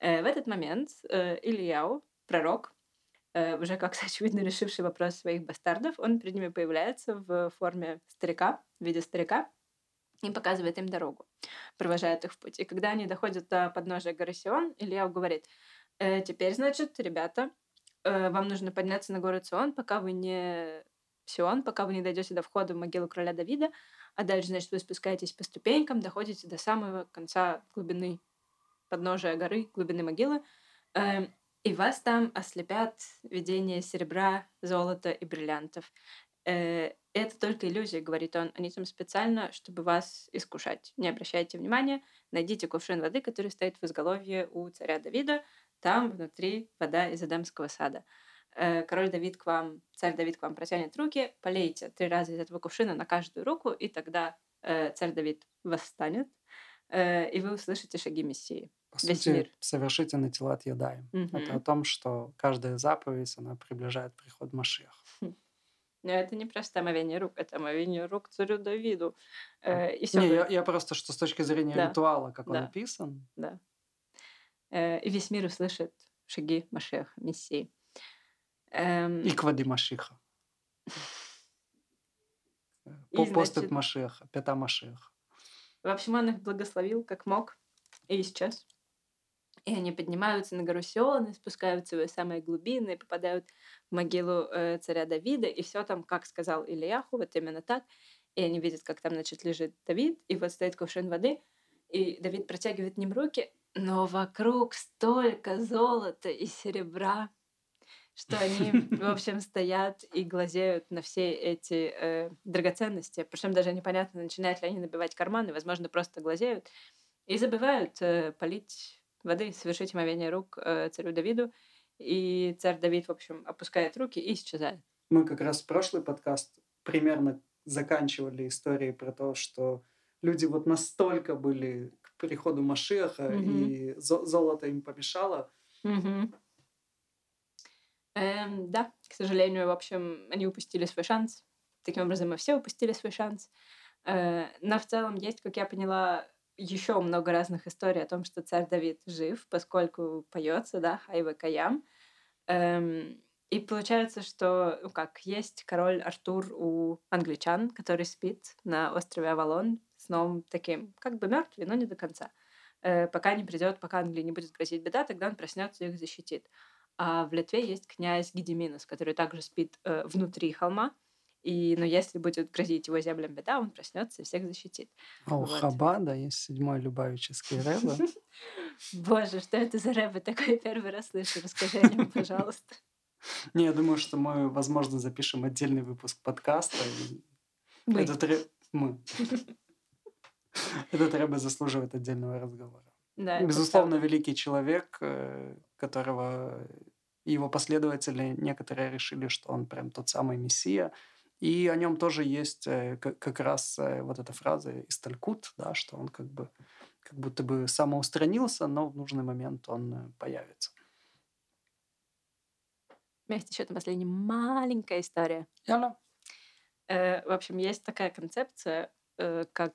Э, в этот момент э, Ильяу, пророк, уже как-то очевидно решивший вопрос своих бастардов, он перед ними появляется в форме старика, в виде старика, и показывает им дорогу, провожает их в путь. И когда они доходят до подножия горы Сион, Илья говорит, э, теперь, значит, ребята, э, вам нужно подняться на гору Сион, пока вы не Сион, пока вы не дойдете до входа в могилу короля Давида, а дальше, значит, вы спускаетесь по ступенькам, доходите до самого конца глубины подножия горы, глубины могилы, э, и вас там ослепят видения серебра, золота и бриллиантов. Э, это только иллюзия, говорит он. Они там специально, чтобы вас искушать. Не обращайте внимания, найдите кувшин воды, который стоит в изголовье у царя Давида. Там внутри вода из Эдемского сада. Э, король Давид к вам, царь Давид к вам протянет руки, полейте три раза из этого кувшина на каждую руку, и тогда э, царь Давид восстанет, э, и вы услышите шаги Мессии. По Весь сути, мир. совершите на тела отъедаем. Угу. Это о том, что каждая заповедь, она приближает приход Машеха. Но это не просто омовение рук, это омовение рук царю Давиду. Э, и все не, я, я просто, что с точки зрения да. ритуала, как да. он описан. Да. Э, и весь мир услышит шаги Машеха, Мессии. Эм... И квади Машиха. Постат Машеха, пята Машеха. В общем, он их благословил как мог. И сейчас и они поднимаются на гору Сион и спускаются в ее самые глубины и попадают в могилу э, царя Давида, и все там, как сказал Ильяху, вот именно так. И они видят, как там, значит, лежит Давид, и вот стоит кувшин воды, и Давид протягивает ним руки, но вокруг столько золота и серебра, что они, в общем, стоят и глазеют на все эти э, драгоценности. Причем даже непонятно, начинают ли они набивать карманы, возможно, просто глазеют. И забывают э, полить воды, совершить омовение рук э, царю Давиду. И царь Давид, в общем, опускает руки и исчезает. Мы как раз в прошлый подкаст примерно заканчивали истории про то, что люди вот настолько были к приходу Машеха, mm-hmm. и золото им помешало. Mm-hmm. Эм, да, к сожалению, в общем, они упустили свой шанс. Таким образом, мы все упустили свой шанс. Э, но в целом есть, как я поняла, еще много разных историй о том, что царь Давид жив, поскольку поется, да, Хайва Каям. Эм, и получается, что, ну как, есть король Артур у англичан, который спит на острове Авалон сном таким, как бы мертвый, но не до конца. Э, пока не придет, пока Англии не будет грозить беда, тогда он проснется и их защитит. А в Литве есть князь Гедеминус, который также спит э, внутри холма, и, но если будет грозить его землям беда, он проснется и всех защитит. А у вот. Хабада есть седьмой любавический рэбе. Боже, что это за рэбе такой? Первый раз слышу. Расскажи о нем, пожалуйста. Не, я думаю, что мы, возможно, запишем отдельный выпуск подкаста. Мы. Этот рэб... Мы. Этот рэбе заслуживает отдельного разговора. Да, Безусловно, великий человек, э, которого его последователи некоторые решили, что он прям тот самый мессия. И о нем тоже есть э, как раз э, вот эта фраза из Талькут, да, что он как бы как будто бы самоустранился, но в нужный момент он э, появится. У меня есть еще одна последняя маленькая история. Яна. Э, в общем, есть такая концепция, э, как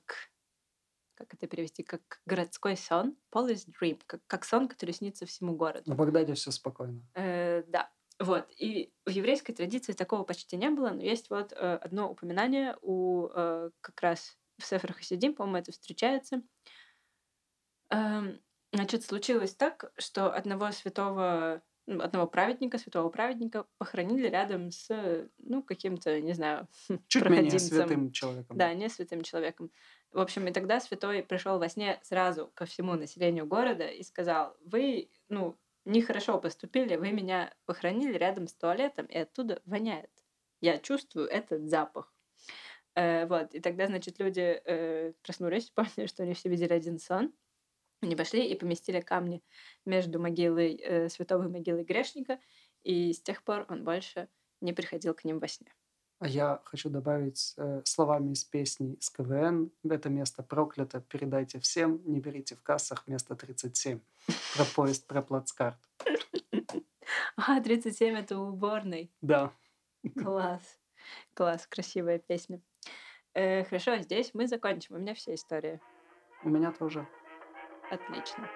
как это перевести, как городской сон, police dream, как, как сон, который снится всему городу. В Багдаде все спокойно. Э, да. Вот. И в еврейской традиции такого почти не было, но есть вот э, одно упоминание у э, как раз в Сефер Хасидим, по-моему, это встречается. Эм, значит, случилось так, что одного святого одного праведника, святого праведника, похоронили рядом с, ну, каким-то, не знаю, Чуть менее святым человеком. Да, не святым человеком. В общем, и тогда святой пришел во сне сразу ко всему населению города и сказал, вы, ну, нехорошо поступили, вы меня похоронили рядом с туалетом, и оттуда воняет. Я чувствую этот запах. Э, вот, и тогда, значит, люди э, проснулись, поняли, что они все видели один сон, они пошли и поместили камни между могилой э, святого и могилой грешника, и с тех пор он больше не приходил к ним во сне. А я хочу добавить э, словами из песни с КВН. Это место проклято, передайте всем, не берите в кассах место 37. Про поезд, про плацкарт. А, 37 это уборный. Да. Класс. Класс, красивая песня. Э, хорошо, здесь мы закончим. У меня вся история. У меня тоже. Отлично.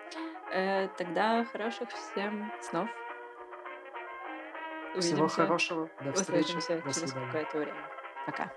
Э, тогда хороших всем снов. Увидимся. Всего хорошего. До встречи. Услышимся До через какое-то время. Пока.